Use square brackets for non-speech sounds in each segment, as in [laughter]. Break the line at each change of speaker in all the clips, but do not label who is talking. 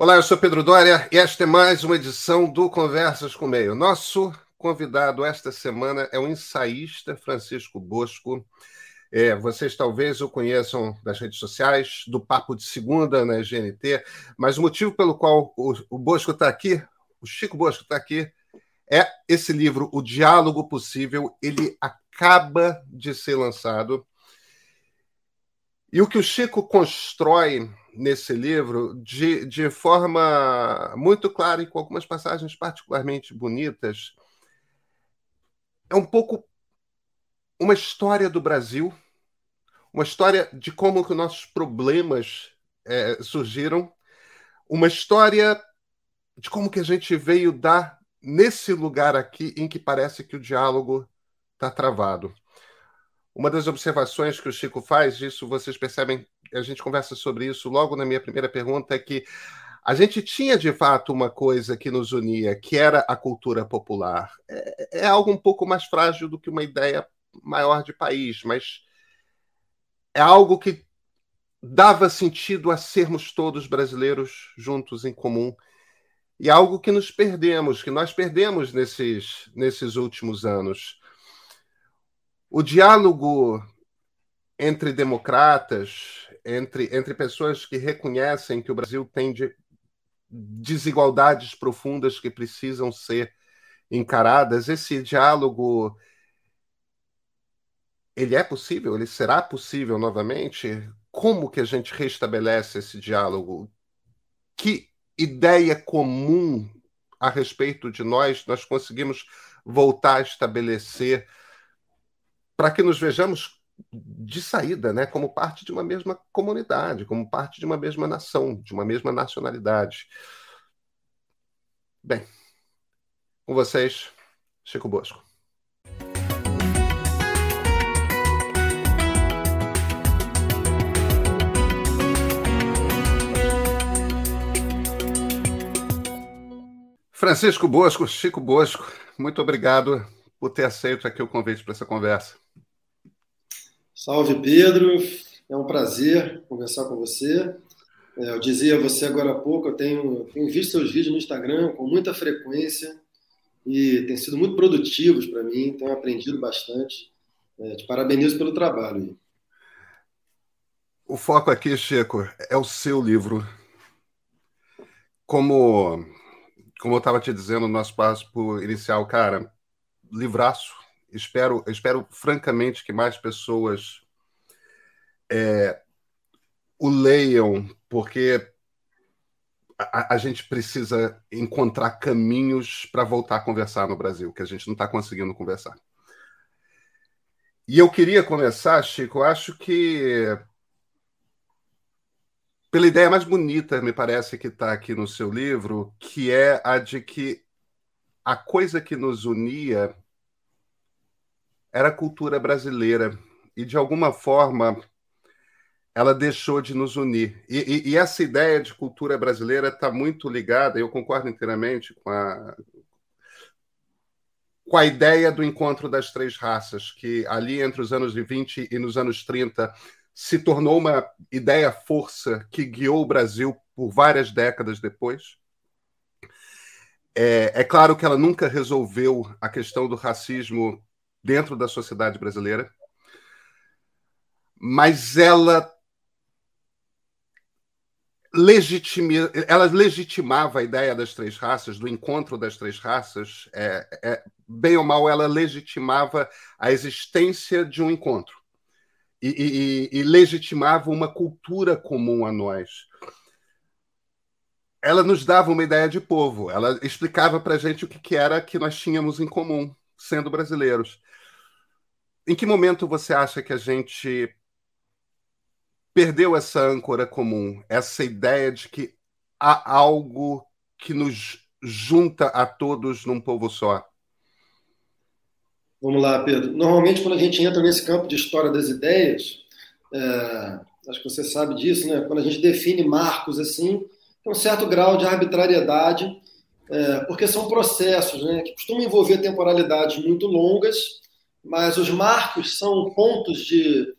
Olá, eu sou Pedro Dória e esta é mais uma edição do Conversas com Meio. Nosso convidado esta semana é o ensaísta Francisco Bosco. É, vocês talvez o conheçam das redes sociais, do Papo de Segunda na GNT, mas o motivo pelo qual o, o Bosco está aqui, o Chico Bosco está aqui, é esse livro, O Diálogo Possível. Ele acaba de ser lançado. E o que o Chico constrói nesse livro de, de forma muito clara e com algumas passagens particularmente bonitas. É um pouco uma história do Brasil, uma história de como que nossos problemas é, surgiram, uma história de como que a gente veio dar nesse lugar aqui em que parece que o diálogo está travado. Uma das observações que o Chico faz, isso vocês percebem, a gente conversa sobre isso logo na minha primeira pergunta, é que a gente tinha de fato uma coisa que nos unia, que era a cultura popular. É, é algo um pouco mais frágil do que uma ideia maior de país, mas é algo que dava sentido a sermos todos brasileiros juntos em comum. E é algo que nos perdemos, que nós perdemos nesses, nesses últimos anos. O diálogo entre democratas, entre, entre pessoas que reconhecem que o Brasil tem de, desigualdades profundas que precisam ser encaradas, esse diálogo ele é possível? Ele será possível novamente? Como que a gente restabelece esse diálogo? Que ideia comum a respeito de nós nós conseguimos voltar a estabelecer para que nos vejamos de saída, né, como parte de uma mesma comunidade, como parte de uma mesma nação, de uma mesma nacionalidade. Bem, com vocês, Chico Bosco. Francisco Bosco, Chico Bosco, muito obrigado por ter aceito aqui o convite para essa conversa.
Salve, Pedro. É um prazer conversar com você. É, eu dizia a você agora há pouco, eu tenho, tenho visto seus vídeos no Instagram com muita frequência e tem sido muito produtivos para mim, tenho aprendido bastante. É, te parabenizo pelo trabalho.
O foco aqui, Chico, é o seu livro. Como, como eu estava te dizendo no nosso passo inicial, cara, livraço, espero, espero francamente que mais pessoas é, o leiam, porque a, a, gente precisa encontrar caminhos para voltar a conversar no Brasil, que a gente não está conseguindo conversar. E eu queria começar, Chico, acho que pela ideia mais bonita, me parece, que está aqui no seu livro, que é a de que a coisa que nos unia era a cultura brasileira. E, de alguma forma, ela deixou de nos unir. E, e, e essa ideia de cultura brasileira está muito ligada, eu concordo inteiramente com a, com a ideia do encontro das três raças, que ali entre os anos 20 e nos anos 30 se tornou uma ideia força que guiou o Brasil por várias décadas depois. É, é claro que ela nunca resolveu a questão do racismo dentro da sociedade brasileira, mas ela legitima, ela legitimava a ideia das três raças, do encontro das três raças, é, é, bem ou mal, ela legitimava a existência de um encontro e, e, e legitimava uma cultura comum a nós. Ela nos dava uma ideia de povo, ela explicava para a gente o que, que era que nós tínhamos em comum, sendo brasileiros. Em que momento você acha que a gente perdeu essa âncora comum, essa ideia de que há algo que nos junta a todos num povo só?
Vamos lá, Pedro. Normalmente, quando a gente entra nesse campo de história das ideias, é, acho que você sabe disso, né? Quando a gente define marcos assim, tem um certo grau de arbitrariedade, é, porque são processos, né? Que costumam envolver temporalidades muito longas mas os marcos são pontos de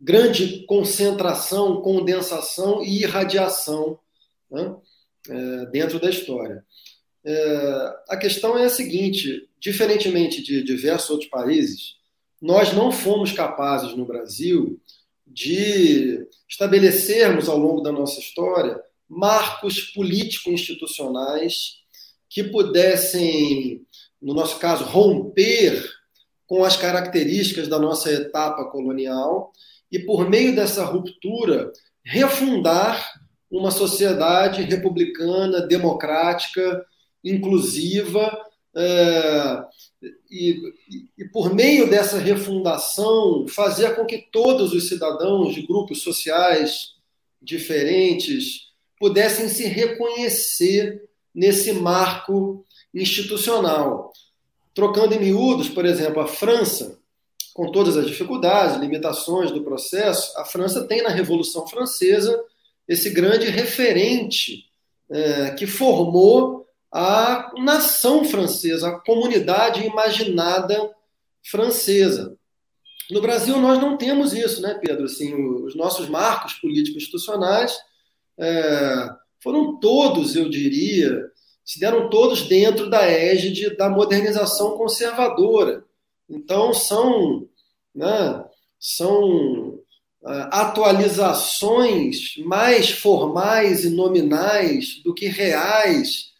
grande concentração, condensação e irradiação. Né? é, dentro da história. É, a questão é a seguinte: diferentemente de diversos outros países, nós não fomos capazes no Brasil de estabelecermos ao longo da nossa história marcos político-institucionais que pudessem, no nosso caso, romper com as características da nossa etapa colonial e, por meio dessa ruptura, refundar uma sociedade republicana, democrática, inclusiva, é, e, e, por meio dessa refundação, fazer com que todos os cidadãos de grupos sociais diferentes pudessem se reconhecer nesse marco institucional. Trocando em miúdos, por exemplo, a França, com todas as dificuldades, limitações do processo, a França tem na Revolução Francesa esse grande referente é, que formou a nação francesa, a comunidade imaginada francesa. No Brasil, nós não temos isso, né, Pedro? Assim, os nossos marcos políticos institucionais é, foram todos, eu diria, se deram todos dentro da égide da modernização conservadora. Então, são, né, são uh, atualizações mais formais e nominais do que reais,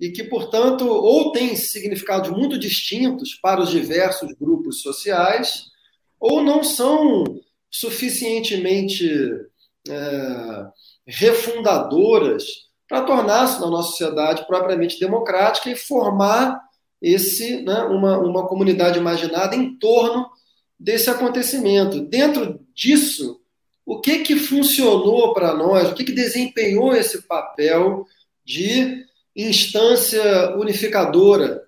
e que, portanto, ou têm significados muito distintos para os diversos grupos sociais, ou não são suficientemente é, refundadoras para tornar-se na nossa sociedade propriamente democrática e formar esse né, uma, uma comunidade imaginada em torno desse acontecimento. Dentro disso, o que que funcionou para nós, o que que desempenhou esse papel de instância unificadora,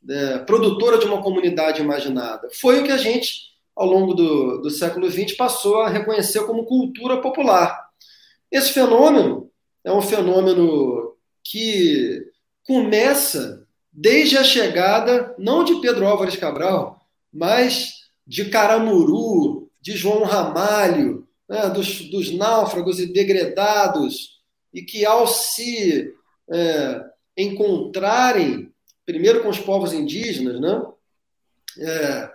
né, produtora de uma comunidade imaginada? Foi o que a gente, ao longo do, do século XX, passou a reconhecer como cultura popular. Esse fenômeno é um fenômeno que começa desde a chegada, não de Pedro Álvares Cabral, mas de Caramuru, de João Ramalho, né, dos, dos, náufragos e degredados, e que ao se é, encontrarem, primeiro com os povos indígenas, né, é,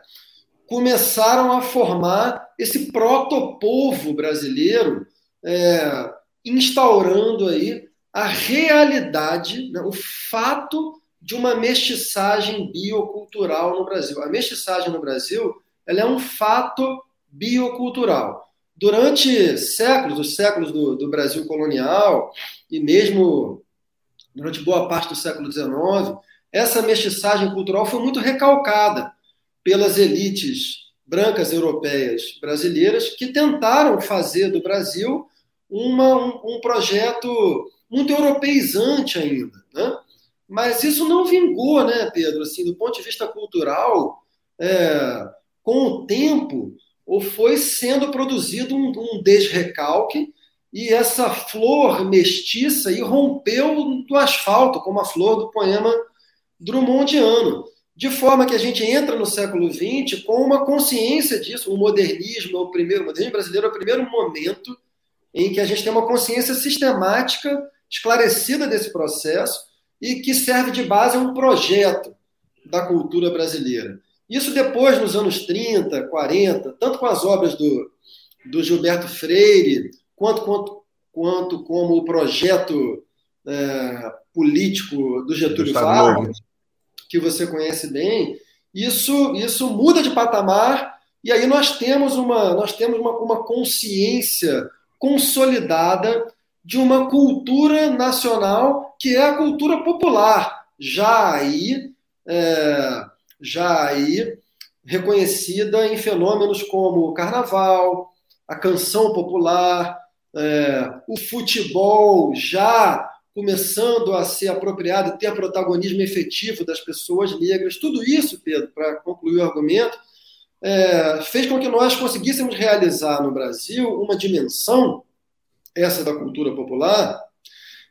começaram a formar esse protopovo brasileiro, é, instaurando aí a realidade, né, o fato de uma mestiçagem biocultural no Brasil. A mestiçagem no Brasil ela é um fato biocultural. Durante séculos, os séculos do, do Brasil colonial, e mesmo durante boa parte do século XIX, essa mestiçagem cultural foi muito recalcada pelas elites brancas europeias brasileiras que tentaram fazer do Brasil uma, um, um, projeto muito europeizante ainda. Né? Mas isso não vingou, né, Pedro? Assim, do ponto de vista cultural, é, com o tempo, ou foi sendo produzido um, um desrecalque e essa flor mestiça irrompeu do asfalto, como a flor do poema Drummondiano. De forma que a gente entra no século XX com uma consciência disso. O modernismo é o primeiro, o modernismo brasileiro é o primeiro momento em que a gente tem uma consciência sistemática, esclarecida desse processo e que serve de base a um projeto da cultura brasileira. Isso depois, nos anos 30, 40, tanto com as obras do, do Gilberto Freire, quanto, quanto, quanto como o projeto é, político do Getúlio Vargas, que você conhece bem, isso, isso muda de patamar e aí nós temos uma, nós temos uma, uma consciência consolidada de uma cultura nacional que é a cultura popular, já aí é, já aí reconhecida em fenômenos como o carnaval, a canção popular, é, o futebol já começando a ser apropriado, ter protagonismo efetivo das pessoas negras. Tudo isso, Pedro, para concluir o argumento, é, fez com que nós conseguíssemos realizar no Brasil uma dimensão, essa da cultura popular,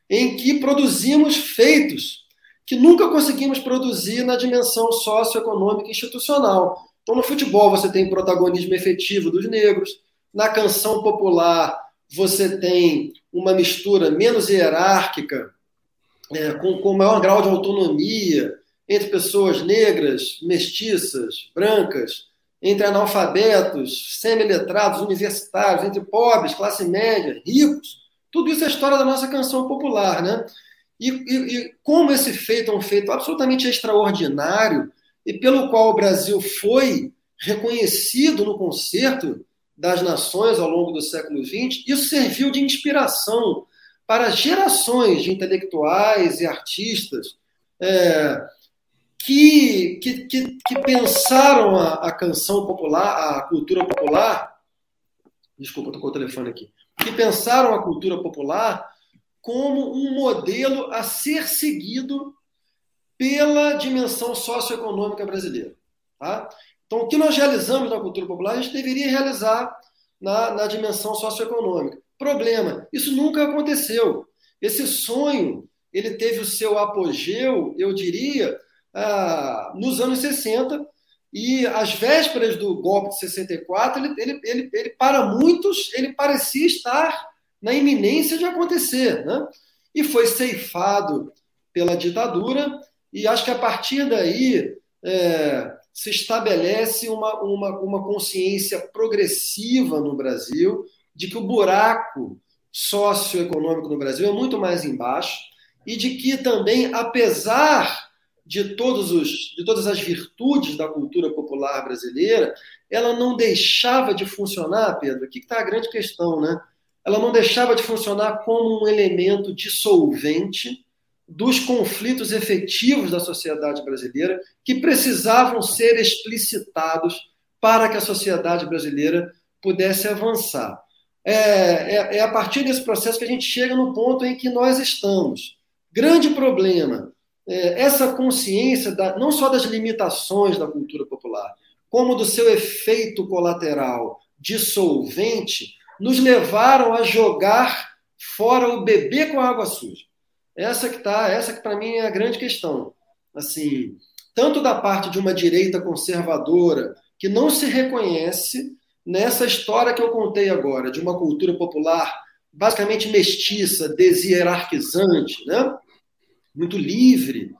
em que produzimos feitos que nunca conseguimos produzir na dimensão socioeconômica e institucional. Então, no futebol, você tem protagonismo efetivo dos negros, na canção popular, você tem uma mistura menos hierárquica é, com, com maior grau de autonomia entre pessoas negras, mestiças, brancas, entre analfabetos, semi-letrados, universitários, entre pobres, classe média, ricos. Tudo isso é história da nossa canção popular, né? E, e, e, como esse feito é um feito absolutamente extraordinário e pelo qual o Brasil foi reconhecido no concerto das nações ao longo do século XX, isso serviu de inspiração para gerações de intelectuais e artistas é, que, que, que, que, pensaram a, a, canção popular, a cultura popular. Desculpa, tocou o telefone aqui. Que pensaram a cultura popular como um modelo a ser seguido pela dimensão socioeconômica brasileira. Tá? Então, o que nós realizamos na cultura popular, a gente deveria realizar na, na dimensão socioeconômica. Problema, isso nunca aconteceu. Esse sonho, ele teve o seu apogeu, eu diria, ah, nos anos 60, e às vésperas do golpe de 64, ele, ele, ele, ele, para muitos, ele parecia estar na iminência de acontecer, né? E foi ceifado pela ditadura, e acho que a partir daí é, se estabelece uma, uma, uma consciência progressiva no Brasil de que o buraco socioeconômico no Brasil é muito mais embaixo e de que também, apesar de, todos os, de todas as virtudes da cultura popular brasileira, ela não deixava de funcionar, Pedro, aqui está a grande questão, né? ela não deixava de funcionar como um elemento dissolvente dos conflitos efetivos da sociedade brasileira que precisavam ser explicitados para que a sociedade brasileira pudesse avançar. É, é, é, a partir desse processo que a gente chega no ponto em que nós estamos. Grande problema, essa consciência da, não só das limitações da cultura popular, como do seu efeito colateral dissolvente, nos levaram a jogar fora o bebê com a água suja. Essa que tá, essa que para mim é a grande questão. Assim, tanto da parte de uma direita conservadora que não se reconhece nessa história que eu contei agora, de uma cultura popular basicamente mestiça, deshierarquizante, né? Muito livre,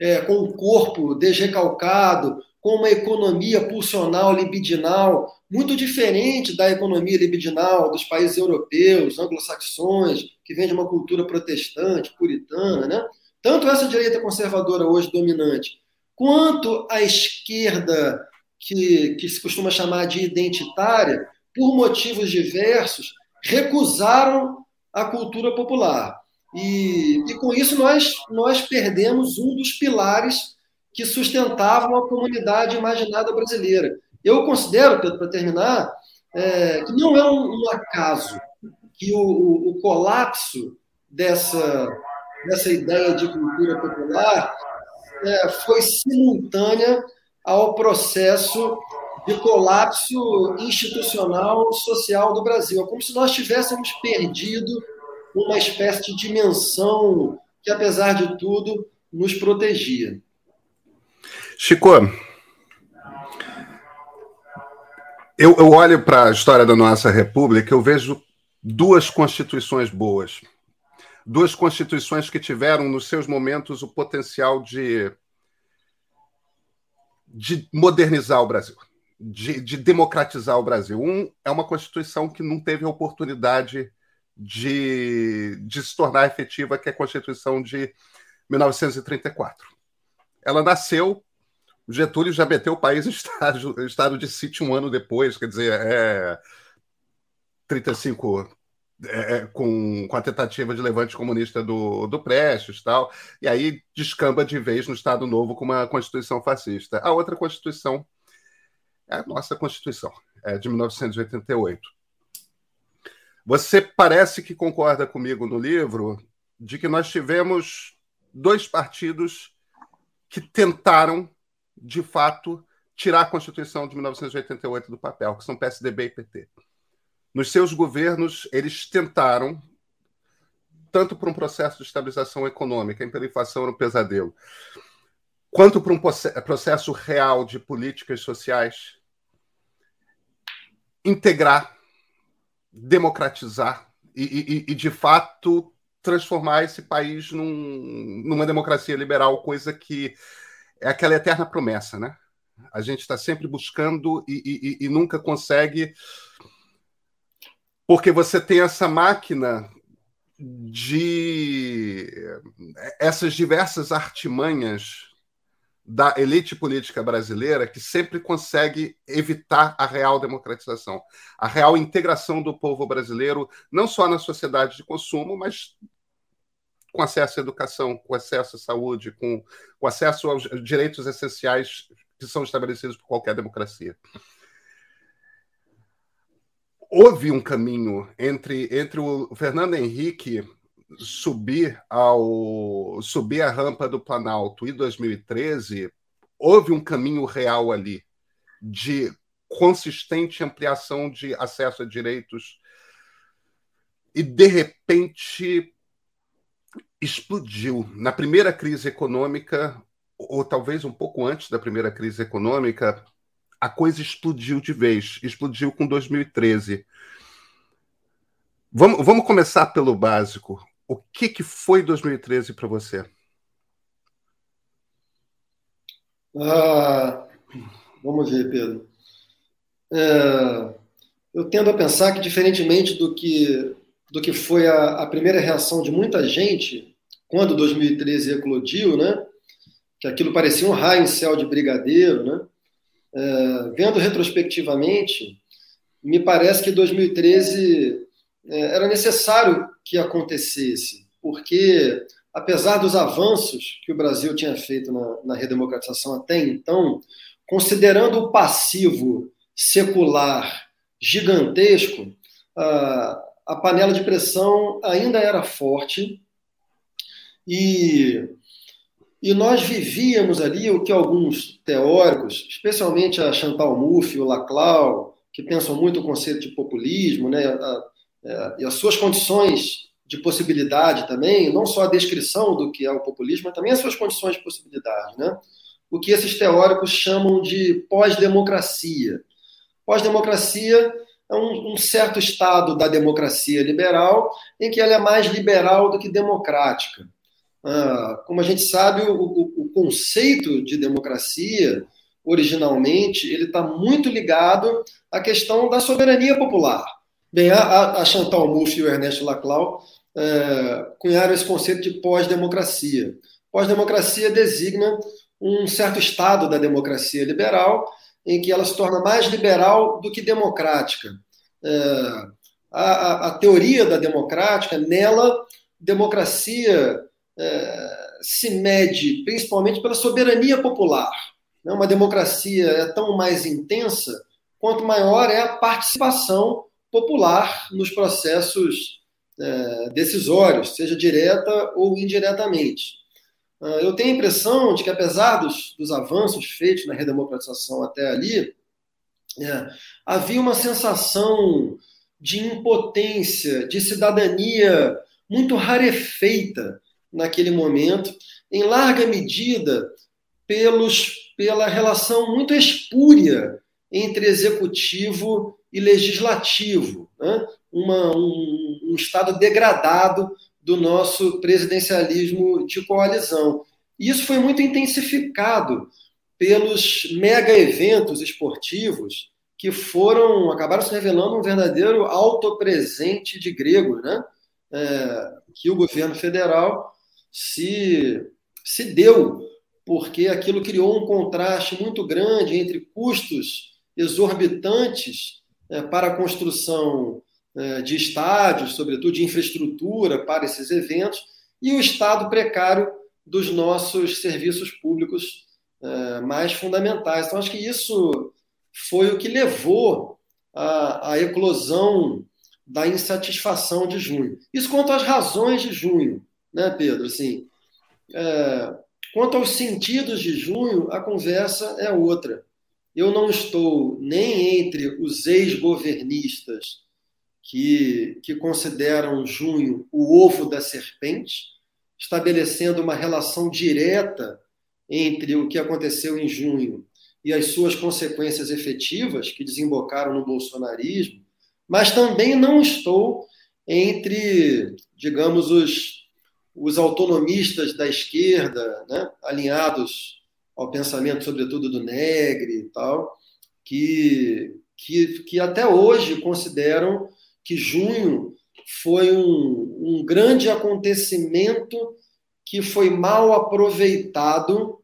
é, com o corpo desrecalcado, com uma economia pulsional, libidinal, muito diferente da economia libidinal dos países europeus, anglo-saxões, que vem de uma cultura protestante, puritana, né? Tanto essa direita conservadora hoje dominante, quanto a esquerda que, que se costuma chamar de identitária, por motivos diversos, recusaram a cultura popular. E, e com isso nós, nós perdemos um dos pilares que sustentavam a comunidade imaginada brasileira. Eu considero, para terminar, é, que não é um, um acaso que o, o, o, colapso dessa, dessa ideia de cultura popular é, foi simultânea ao processo de colapso institucional social do Brasil. É como se nós tivéssemos perdido uma espécie de dimensão que, apesar de tudo, nos protegia.
Chico, eu, eu olho para a história da nossa República, eu vejo duas constituições boas. Duas constituições que tiveram, nos seus momentos, o potencial de, de modernizar o Brasil, de, de democratizar o Brasil. Um é uma Constituição que não teve a oportunidade de, de se tornar efetiva, que é a Constituição de 1934. Ela nasceu Getúlio já meteu o país em estado, estado de sítio um ano depois, quer dizer, é 35 é, é, com, com a tentativa de levante comunista do, do Prestes tal, e aí descamba de vez no Estado Novo com uma Constituição fascista. A outra Constituição é a nossa Constituição, é de 1988. Você parece que concorda comigo no livro de que nós tivemos dois partidos que tentaram de fato, tirar a Constituição de 1988 do papel, que são PSDB e PT. Nos seus governos, eles tentaram, tanto para um processo de estabilização econômica, a hiperinflação era um pesadelo, quanto para um processo real de políticas sociais, integrar, democratizar e, e, e de fato, transformar esse país num, numa democracia liberal, coisa que é aquela eterna promessa, né? A gente está sempre buscando e, e, e nunca consegue, porque você tem essa máquina de essas diversas artimanhas da elite política brasileira que sempre consegue evitar a real democratização, a real integração do povo brasileiro, não só na sociedade de consumo, mas com acesso à educação, com acesso à saúde, com, com acesso aos direitos essenciais que são estabelecidos por qualquer democracia. Houve um caminho entre, entre o Fernando Henrique subir ao subir a rampa do Planalto em 2013, houve um caminho real ali de consistente ampliação de acesso a direitos e de repente explodiu na primeira crise econômica ou talvez um pouco antes da primeira crise econômica a coisa explodiu de vez explodiu com 2013 Vamos, vamos começar pelo básico. O que, que foi 2013 para você?
Ah, vamos ver, Pedro. É, eu tendo a pensar que, diferentemente do que, do que foi a, a, primeira reação de muita gente quando 2013 eclodiu, né? que aquilo parecia um raio em céu de brigadeiro, né? É, vendo retrospectivamente, me parece que 2013 é, era necessário que acontecesse, porque, apesar dos avanços que o Brasil tinha feito na, na redemocratização até então, considerando o passivo secular gigantesco, a, a panela de pressão ainda era forte e, e nós vivíamos ali o que alguns teóricos, especialmente a Chantal Mouffe o Laclau, que pensam muito o conceito de populismo, né, a, é, e as suas condições de possibilidade também, não só a descrição do que é o populismo, mas também as suas condições de possibilidade. Né? O que esses teóricos chamam de pós-democracia. Pós-democracia é um, um, certo estado da democracia liberal em que ela é mais liberal do que democrática. Ah, como a gente sabe, o, o, o conceito de democracia, originalmente, ele está muito ligado à questão da soberania popular. Bem, a, a Chantal Mouffe e o Ernesto Laclau é, cunharam esse conceito de pós-democracia. Pós-democracia designa um certo estado da democracia liberal em que ela se torna mais liberal do que democrática. É, a, a, teoria da democrática, nela, democracia é, se mede principalmente pela soberania popular. Né? Uma democracia é tão mais intensa quanto maior é a participação popular nos processos é, decisórios, seja direta ou indiretamente. Ah, eu tenho a impressão de que, apesar dos, dos avanços feitos na redemocratização até ali, é, havia uma sensação de impotência, de cidadania muito rarefeita naquele momento, em larga medida pelos, pela relação muito espúria entre executivo e legislativo, né? Uma, um, um estado degradado do nosso presidencialismo de coalizão. E isso foi muito intensificado pelos mega eventos esportivos que foram acabaram se revelando um verdadeiro autopresente de gregos, né? É, que o governo federal se, se deu, porque aquilo criou um contraste muito grande entre custos exorbitantes para a construção é, de estádios, sobretudo de infraestrutura para esses eventos, e o estado precário dos nossos serviços públicos é, mais fundamentais. Então, acho que isso foi o que levou à, à eclosão da insatisfação de junho. Isso quanto às razões de junho, né, Pedro? Assim, é, quanto aos sentidos de junho, a conversa é outra eu não estou nem entre os ex-governistas que, que consideram junho o ovo da serpente, estabelecendo uma relação direta entre o que aconteceu em junho e as suas consequências efetivas, que desembocaram no bolsonarismo, mas também não estou entre, digamos, os, os autonomistas da esquerda, né, alinhados ao pensamento, sobretudo, do Negri e tal, que, que, que até hoje consideram que junho foi um, um grande acontecimento que foi mal aproveitado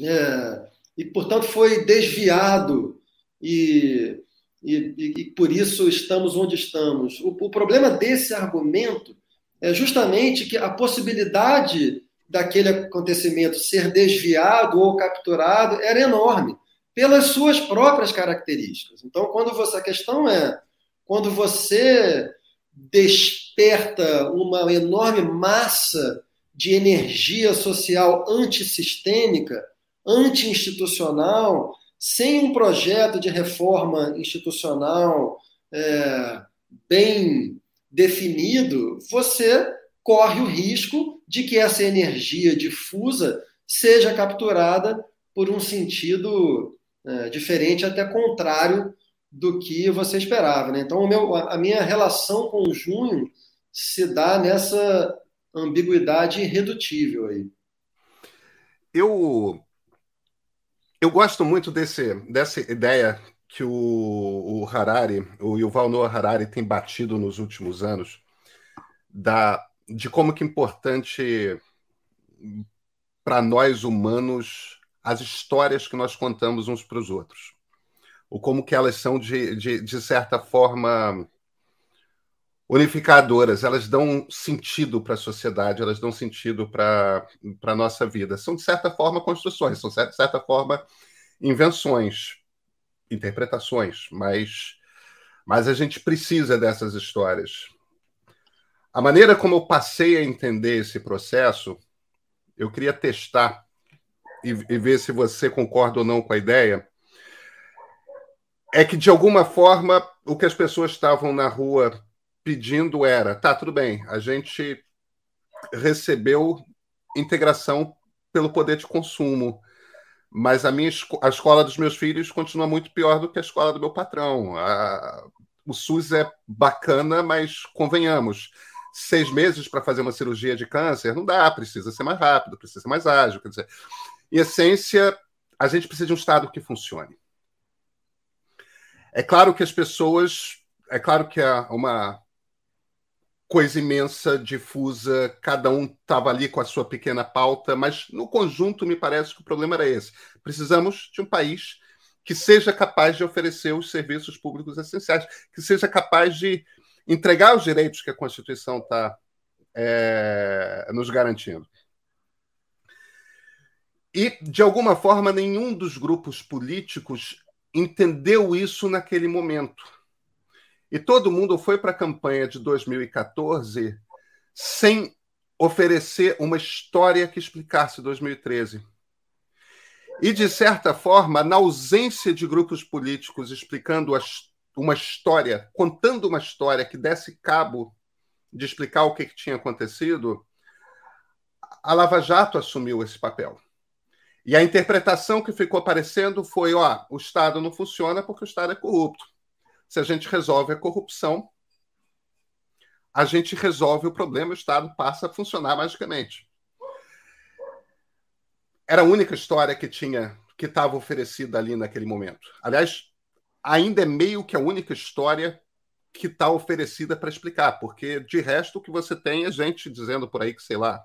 é, e, portanto, foi desviado e, e, e, por isso estamos onde estamos. O, o problema desse argumento é justamente que a possibilidade daquele acontecimento ser desviado ou capturado era enorme pelas suas próprias características. Então, quando você a questão é quando você desperta uma enorme massa de energia social antissistêmica, anti-institucional, sem um projeto de reforma institucional é, bem definido, você corre o risco de que essa energia difusa seja capturada por um sentido é, diferente, até contrário do que você esperava. Né? Então, meu, a minha relação com o junho se dá nessa ambiguidade irredutível aí.
Eu, eu gosto muito desse, dessa ideia que o, o Harari, o Yuval Noah Harari tem batido nos últimos anos, da, de como que é importante para nós humanos as histórias que nós contamos uns para os outros ou como que elas são, de, de, de certa forma, unificadoras, elas dão sentido para a sociedade, elas dão sentido para a nossa vida. São, de certa forma, construções, são, de certa forma, invenções, interpretações, mas, mas a gente precisa dessas histórias. A maneira como eu passei a entender esse processo, eu queria testar e, e ver se você concorda ou não com a ideia é que, de alguma forma, o que as pessoas estavam na rua pedindo era: tá, tudo bem, a gente recebeu integração pelo poder de consumo, mas a minha a escola dos meus filhos continua muito pior do que a escola do meu patrão. A, o SUS é bacana, mas convenhamos, seis meses para fazer uma cirurgia de câncer não dá, precisa ser mais rápido, precisa ser mais ágil. Quer dizer, em essência, a gente precisa de um Estado que funcione. É claro que as pessoas. É claro que é uma coisa imensa, difusa, cada um estava ali com a sua pequena pauta, mas no conjunto me parece que o problema era esse. Precisamos de um país que seja capaz de oferecer os serviços públicos essenciais, que seja capaz de entregar os direitos que a Constituição está é, nos garantindo. E, de alguma forma, nenhum dos grupos políticos entendeu isso naquele momento. E todo mundo foi para a campanha de 2014 sem oferecer uma história que explicasse 2013. E, de certa forma, na ausência de grupos políticos explicando uma história, contando uma história que desse cabo de explicar o que, que tinha acontecido, a Lava Jato assumiu esse papel. E a interpretação que ficou aparecendo foi: ó, o Estado não funciona porque o Estado é corrupto. Se a gente resolve a corrupção, a gente resolve o problema, o Estado passa a funcionar magicamente. Era a única história que tinha, que estava oferecida ali naquele momento. Aliás, ainda é meio que a única história que está oferecida para explicar, porque de resto o que você tem é gente dizendo por aí que, sei lá,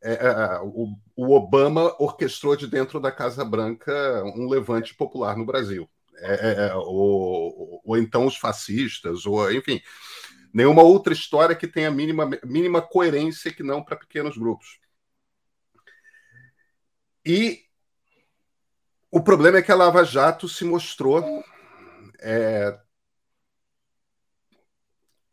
é, é, é, o, o, Obama orquestrou de dentro da Casa Branca um levante popular no Brasil. É, é, é ou, ou, então os fascistas, ou enfim, nenhuma outra história que tenha mínima, mínima coerência que não para pequenos grupos. E o problema é que a Lava Jato se mostrou é,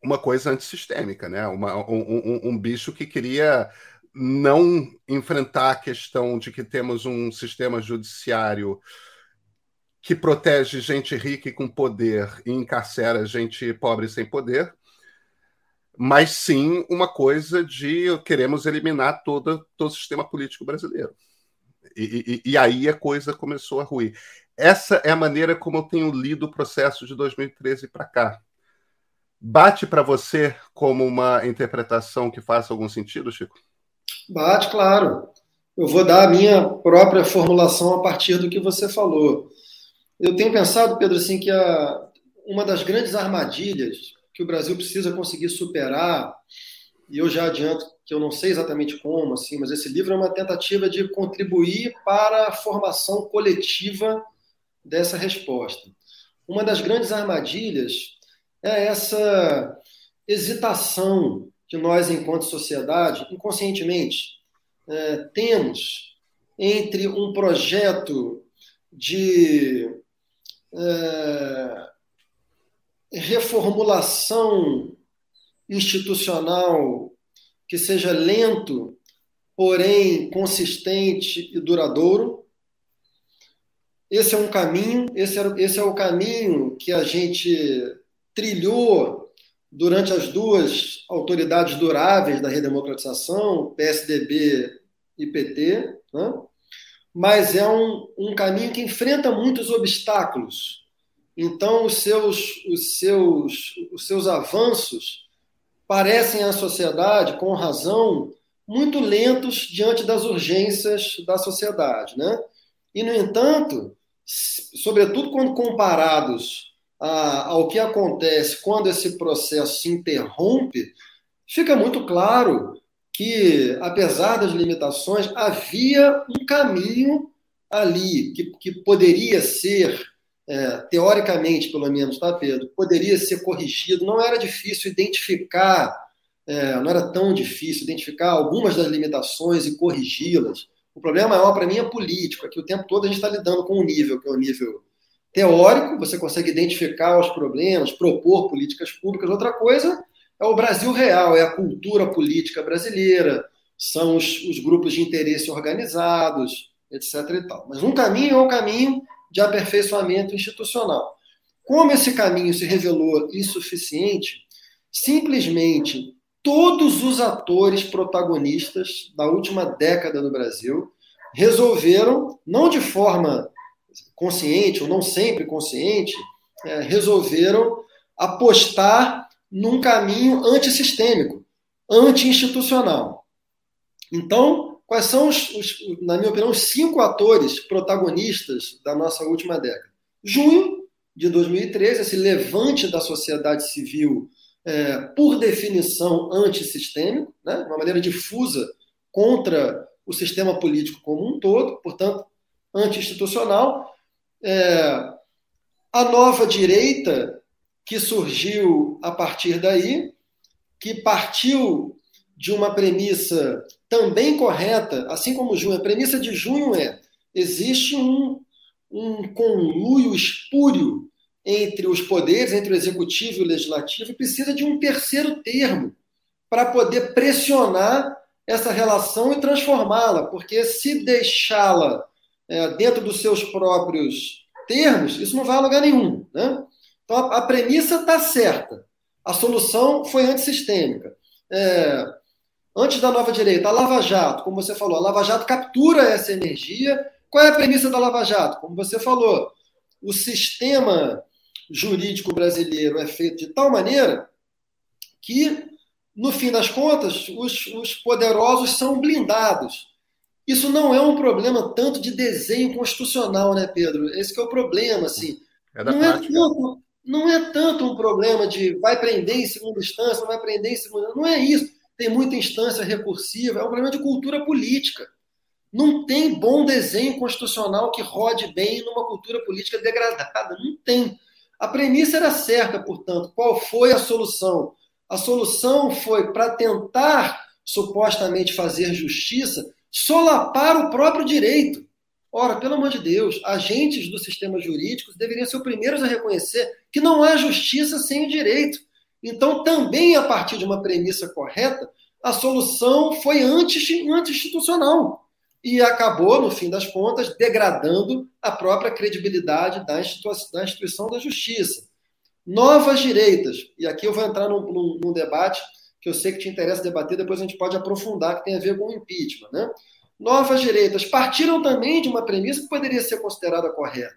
uma coisa antissistêmica, né? Uma, um, um, um bicho que queria não enfrentar a questão de que temos um sistema judiciário que protege gente rica e com poder e encarcera gente pobre sem poder, mas sim uma coisa de queremos eliminar todo, todo o sistema político brasileiro. E, e, e aí a coisa começou a ruir. Essa é a maneira como eu tenho lido o processo de 2013 para cá. Bate para você como uma interpretação que faça algum sentido, Chico?
Bate, claro. Eu vou dar a minha própria formulação a partir do que você falou. Eu tenho pensado, Pedro, assim, que a, uma das grandes armadilhas que o Brasil precisa conseguir superar, e eu já adianto que eu não sei exatamente como, assim, mas esse livro é uma tentativa de contribuir para a formação coletiva dessa resposta. Uma das grandes armadilhas é essa hesitação que nós, enquanto sociedade, inconscientemente, é, temos entre um projeto de é, reformulação institucional que seja lento, porém consistente e duradouro. Esse é um caminho, esse é, esse é o caminho que a gente trilhou durante as duas autoridades duráveis da redemocratização, PSDB e PT, né? mas é um, um caminho que enfrenta muitos obstáculos. Então, os seus, os seus, os seus avanços parecem à sociedade, com razão, muito lentos diante das urgências da sociedade. Né? E, no entanto, sobretudo quando comparados a, ao que acontece quando esse processo se interrompe, fica muito claro que, apesar das limitações, havia um caminho ali que, que poderia ser, é, teoricamente, pelo menos, tá, Pedro? Poderia ser corrigido. Não era difícil identificar, é, não era tão difícil identificar algumas das limitações e corrigi-las. O problema maior para mim é político, é que o tempo todo a gente está lidando com um nível, que é o nível teórico, você consegue identificar os problemas, propor políticas públicas. Outra coisa é o Brasil real, é a cultura política brasileira, são os, os grupos de interesse organizados, etc. E tal. Mas um caminho é o caminho de aperfeiçoamento institucional. Como esse caminho se revelou insuficiente, simplesmente todos os atores protagonistas da última década no Brasil resolveram, não de forma consciente ou não sempre consciente, é, resolveram apostar num caminho antissistêmico, anti-institucional. Então, quais são, os, os, na minha opinião, os cinco atores protagonistas da nossa última década? Junho de 2013, esse levante da sociedade civil, é, por definição antissistêmico, né, uma maneira difusa contra o sistema político como um todo, portanto, anti-institucional. É, a nova direita que surgiu a partir daí, que partiu de uma premissa também correta, assim como junho. A premissa de junho é: existe um, um conluio espúrio entre os poderes, entre o executivo e o legislativo, precisa de um terceiro termo para poder pressionar essa relação e transformá-la, porque se deixá-la é, dentro dos seus próprios termos, isso não vai a lugar nenhum. Né? Então, a, a premissa está certa. A solução foi antissistêmica. É, antes da nova direita, a Lava Jato, como você falou, a Lava Jato captura essa energia. Qual é a premissa da Lava Jato? Como você falou, o sistema jurídico brasileiro é feito de tal maneira que, no fim das contas, os, os poderosos são blindados. Isso não é um problema tanto de desenho constitucional, né, Pedro? Esse é o problema, assim. É não, é tanto, não é tanto um problema de vai prender em segunda instância, não vai prender em segunda. Não é isso. Tem muita instância recursiva, é um problema de cultura política. Não tem bom desenho constitucional que rode bem numa cultura política degradada. Não tem. A premissa era certa, portanto. Qual foi a solução? A solução foi para tentar supostamente fazer justiça, solapar o próprio direito. Ora, pelo amor de Deus, agentes do sistema jurídico deveriam ser os primeiros a reconhecer que não há justiça sem o direito. Então, também a partir de uma premissa correta, a solução foi anti-institucional e acabou, no fim das contas, degradando a própria credibilidade da, instituição da justiça. Novas direitas, e aqui eu vou entrar num, num, num debate que eu sei que te interessa debater, depois a gente pode aprofundar, que tem a ver com o impeachment. Né? novas direitas partiram também de uma premissa que poderia ser considerada correta.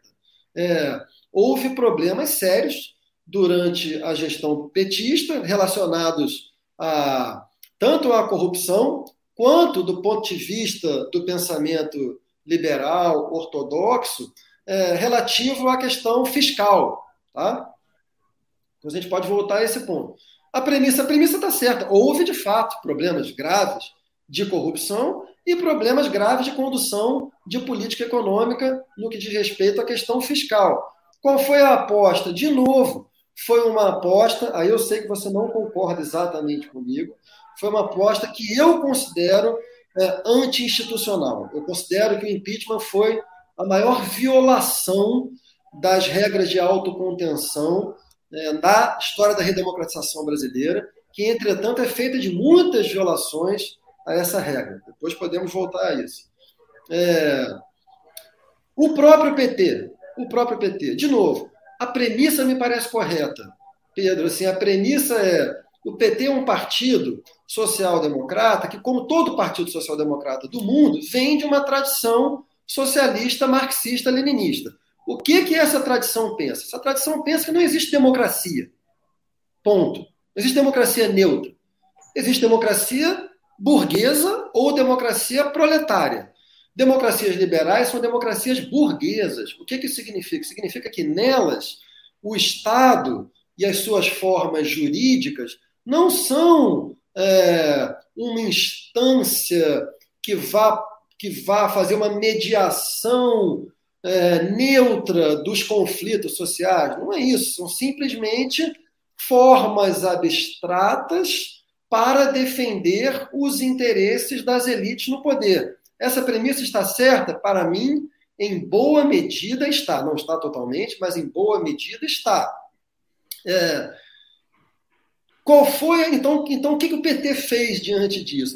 É, houve problemas sérios durante a gestão petista, relacionados a tanto à corrupção quanto do ponto de vista do pensamento liberal ortodoxo é, relativo à questão fiscal, tá? Então a gente pode voltar a esse ponto. A premissa, a premissa está certa. Houve de fato problemas graves de corrupção e problemas graves de condução de política econômica no que diz respeito à questão fiscal. Qual foi a aposta? De novo, foi uma aposta, aí eu sei que você não concorda exatamente comigo, foi uma aposta que eu considero é, anti-institucional. Eu considero que o impeachment foi a maior violação das regras de autocontenção é, história da redemocratização brasileira, que, entretanto, é feita de muitas violações a essa regra. Depois podemos voltar a isso. É... O próprio PT, o próprio PT, de novo, a premissa me parece correta, Pedro. Assim, a premissa é o PT é um partido social-democrata que, como todo partido social-democrata do mundo, vem de uma tradição socialista, marxista, leninista. O que que essa tradição pensa? Essa tradição pensa que não existe democracia. Ponto. Não existe democracia neutra. Existe democracia burguesa ou democracia proletária. Democracias liberais são democracias burguesas. O que, que significa? Significa que nelas o Estado e as suas formas jurídicas não são é, uma instância que vá, que vá fazer uma mediação é, neutra dos conflitos sociais. Não é isso. São simplesmente formas abstratas para defender os interesses das elites no poder. Essa premissa está certa? Para mim, em boa medida está. Não está totalmente, mas em boa medida está. É, qual foi, então, então o que, que o PT fez diante disso?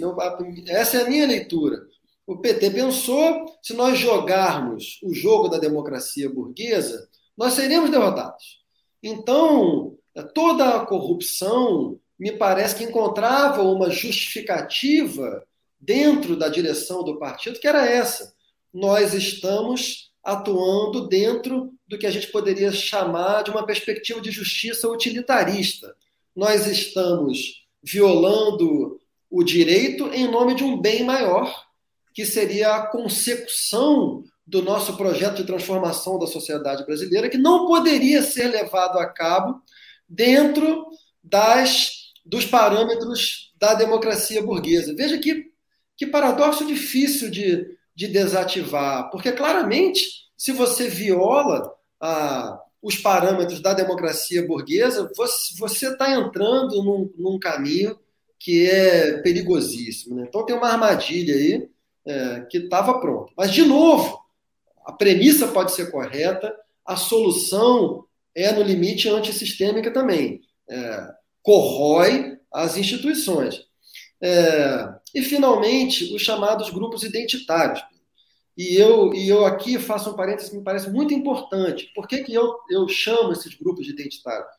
Essa é a minha leitura. O PT pensou: se nós jogarmos o jogo da democracia burguesa, nós seremos derrotados. Então, toda a corrupção, me parece que encontrava uma justificativa dentro da direção do partido, que era essa. Nós estamos atuando dentro do que a gente poderia chamar de uma perspectiva de justiça utilitarista. Nós estamos violando o direito em nome de um bem maior, que seria a consecução do nosso projeto de transformação da sociedade brasileira, que não poderia ser levado a cabo dentro das dos parâmetros da democracia burguesa. Veja que, que paradoxo difícil de, de desativar, porque claramente, se você viola ah, os parâmetros da democracia burguesa, você está entrando num, num, caminho que é perigosíssimo. Né? Então tem uma armadilha aí é, que estava pronta. Mas, de novo, a premissa pode ser correta, a solução é, no limite, antissistêmica também. É, corrói as instituições. É, e, finalmente, os chamados grupos identitários. E eu, e eu aqui faço um parênteses que me parece muito importante. Por que, que eu, eu chamo esses grupos de identitários?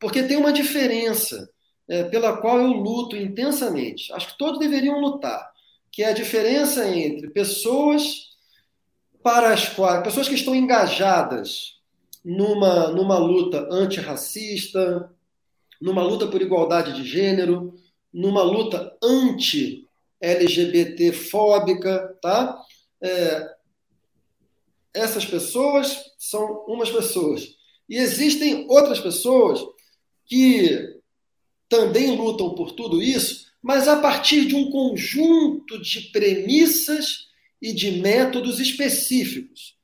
Porque tem uma diferença é, pela qual eu luto intensamente. Acho que todos deveriam lutar, que é a diferença entre pessoas para as quais pessoas que estão engajadas numa, numa luta antirracista, numa luta por igualdade de gênero, numa luta anti-LGBT-fóbica, tá? É, essas pessoas são umas pessoas. E existem outras pessoas que também lutam por tudo isso, mas a partir de um conjunto de premissas e de métodos específicos.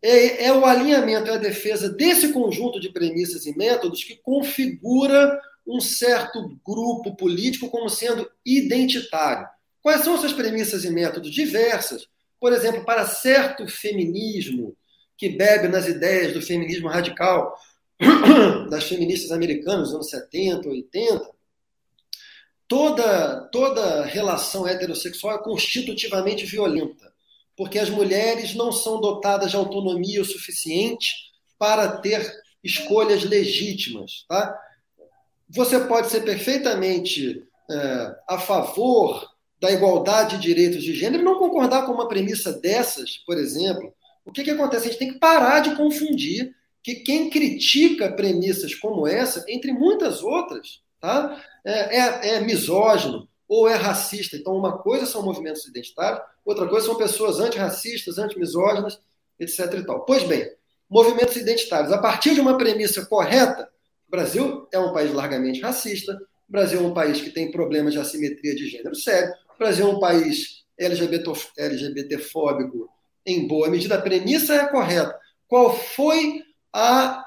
É, é o alinhamento, é a defesa desse conjunto de premissas e métodos que configura um certo grupo político como sendo identitário. Quais são essas premissas e métodos? Diversas. Por exemplo, para certo feminismo, que bebe nas ideias do feminismo radical [clears throat] das feministas americanas dos anos 70, 80, toda, toda relação heterossexual é constitutivamente violenta porque as mulheres não são dotadas de autonomia o suficiente para ter escolhas legítimas. Tá? Você pode ser perfeitamente é, a favor da igualdade de direitos de gênero e não concordar com uma premissa dessas, por exemplo. O que, que acontece? A gente tem que parar de confundir que quem critica premissas como essa, entre muitas outras, tá? é, é, é misógino ou é racista. Então, uma coisa são movimentos identitários, outra coisa são pessoas antirracistas, antimisóginas, etc. E tal. Pois bem, movimentos identitários, a partir de uma premissa correta, o Brasil é um país largamente racista, o Brasil é um país que tem problemas de assimetria de gênero sério, o Brasil é um país LGBT, LGBTfóbico em boa medida. A premissa é correta. Qual foi a,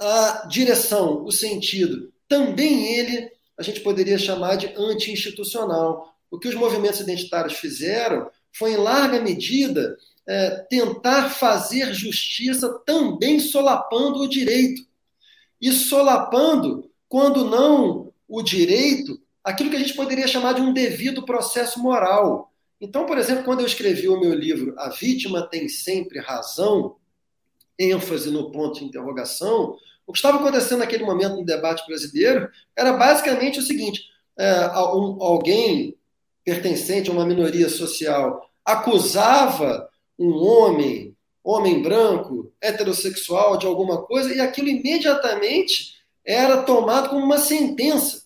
a direção, o sentido? Também ele a gente poderia chamar de anti-institucional. O que os movimentos identitários fizeram foi, em larga medida, é, tentar fazer justiça também solapando o direito. E solapando, quando não o direito, aquilo que a gente poderia chamar de um devido processo moral. Então, por exemplo, quando eu escrevi o meu livro A Vítima Tem Sempre Razão, ênfase no ponto de interrogação, o que estava acontecendo naquele momento no debate brasileiro era basicamente o seguinte: é, um, alguém pertencente a uma minoria social acusava um homem, homem branco, heterossexual de alguma coisa, e aquilo imediatamente era tomado como uma sentença.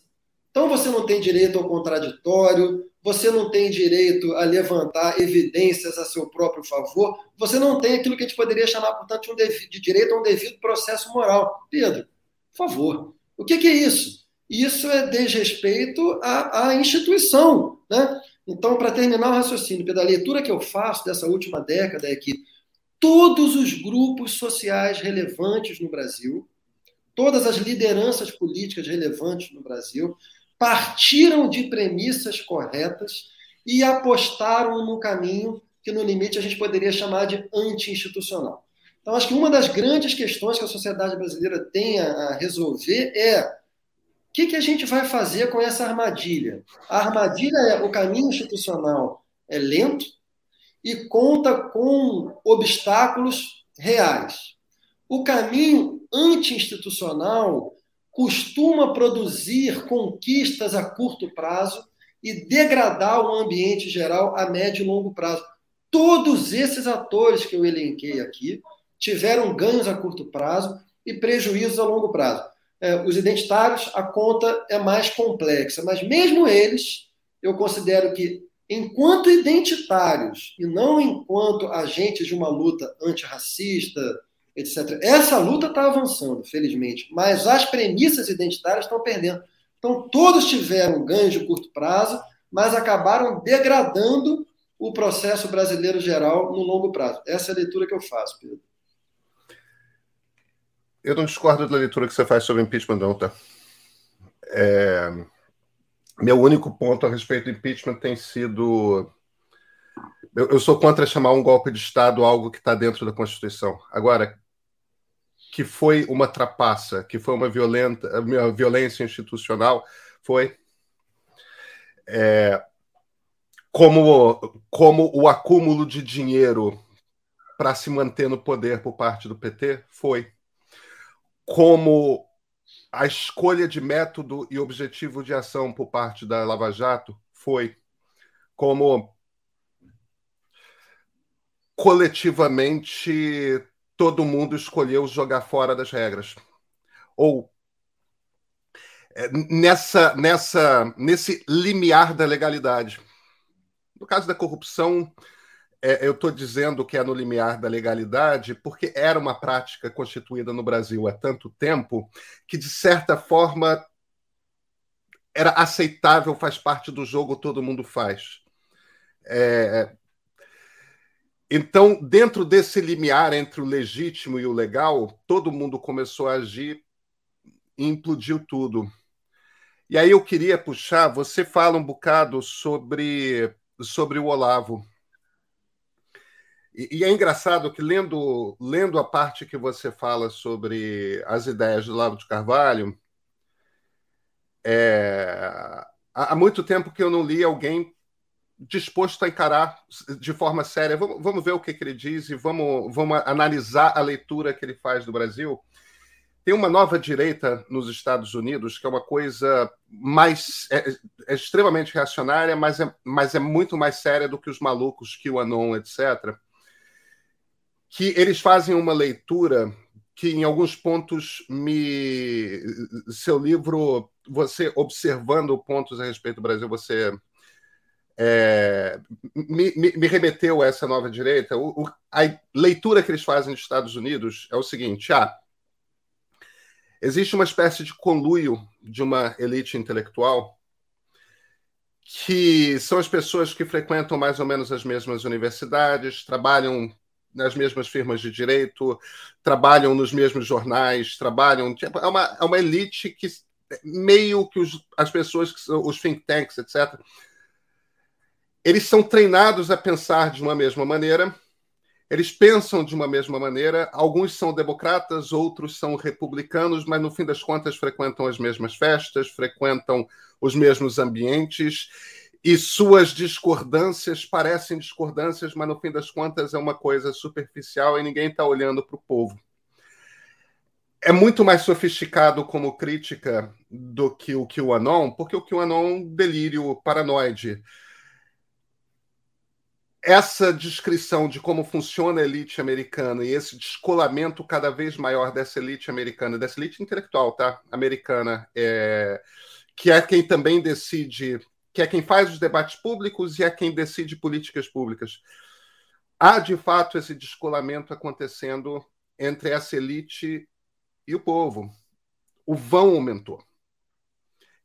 Então você não tem direito ao contraditório, você não tem direito a levantar evidências a seu próprio favor, você não tem aquilo que a gente poderia chamar, portanto, de, direito a um devido processo moral. Pedro, por favor, o que, é isso? Isso é desrespeito à, à instituição. Né? Então, para terminar o raciocínio, pela leitura que eu faço dessa última década é que todos os grupos sociais relevantes no Brasil, todas as lideranças políticas relevantes no Brasil, partiram de premissas corretas e apostaram no caminho que, no limite, a gente poderia chamar de anti-institucional. Então, acho que uma das grandes questões que a sociedade brasileira tem a resolver é o que, que a gente vai fazer com essa armadilha? A armadilha é o caminho institucional é lento e conta com obstáculos reais. O caminho anti-institucional costuma produzir conquistas a curto prazo e degradar o ambiente geral a médio e longo prazo. Todos esses atores que eu elenquei aqui tiveram ganhos a curto prazo e prejuízos a longo prazo. É, os identitários, a conta é mais complexa, mas mesmo eles, eu considero que, enquanto identitários e não enquanto agentes de uma luta antirracista, etc. Essa luta está avançando, felizmente, mas as premissas identitárias estão perdendo. Então, todos tiveram ganhos de curto prazo, mas acabaram degradando o processo brasileiro geral no longo prazo. Essa é a leitura que eu faço, Pedro.
Eu não discordo da leitura que você faz sobre impeachment, não, tá? É... Meu único ponto a respeito do impeachment tem sido eu, eu, sou contra chamar um golpe de Estado algo que está dentro da Constituição. Agora, que foi uma trapaça, que foi uma, violenta, uma violência institucional, foi é, como, como o acúmulo de dinheiro para se manter no poder por parte do PT, foi. Como a escolha de método e objetivo de ação por parte da Lava Jato, foi. Como coletivamente todo mundo escolheu jogar fora das regras. Ou é, nessa, nessa, nesse limiar da legalidade. No caso da corrupção, é, eu estou dizendo que é no limiar da legalidade porque era uma prática constituída no Brasil há tanto tempo que, de certa forma, era aceitável, faz parte do jogo, todo mundo faz. É, então, dentro desse limiar entre o legítimo e o legal, todo mundo começou a agir e implodiu tudo. E aí eu queria puxar, você fala um bocado sobre, sobre o Olavo. E, e é engraçado que, lendo, lendo a parte que você fala sobre as ideias do Olavo de Carvalho, é, há muito tempo que eu não li alguém disposto a encarar de forma séria. Vamos, vamos ver o que, que, ele diz e vamos, vamos analisar a leitura que ele faz do Brasil. Tem uma nova direita nos Estados Unidos que é uma coisa mais é, é extremamente reacionária, mas é, mas é muito mais séria do que os malucos, que o Anon, etc. Que eles fazem uma leitura que em alguns pontos me seu livro, você observando pontos a respeito do Brasil, você é, me, me, me, remeteu a essa nova direita. O, o, a leitura que eles fazem nos Estados Unidos é o seguinte: ah, existe uma espécie de conluio de uma elite intelectual que são as pessoas que frequentam mais ou menos as mesmas universidades, trabalham nas mesmas firmas de direito, trabalham nos mesmos jornais, trabalham. Tipo, é, uma, é uma elite que meio que os, as pessoas, os think tanks, etc., eles são treinados a pensar de uma mesma maneira, eles pensam de uma mesma maneira, alguns são democratas, outros são republicanos, mas no fim das contas frequentam as mesmas festas, frequentam os mesmos ambientes. E suas discordâncias parecem discordâncias, mas no fim das contas é uma coisa superficial e ninguém está olhando para o povo. É muito mais sofisticado como crítica do que o QAnon, porque o QAnon é um delírio paranoide essa descrição de como funciona a elite americana e esse descolamento cada vez maior dessa elite americana, dessa elite intelectual, tá? Americana, é, que é quem também decide, que é quem faz os debates públicos e é quem decide políticas públicas. Há de fato esse descolamento acontecendo entre essa elite e o povo. O vão aumentou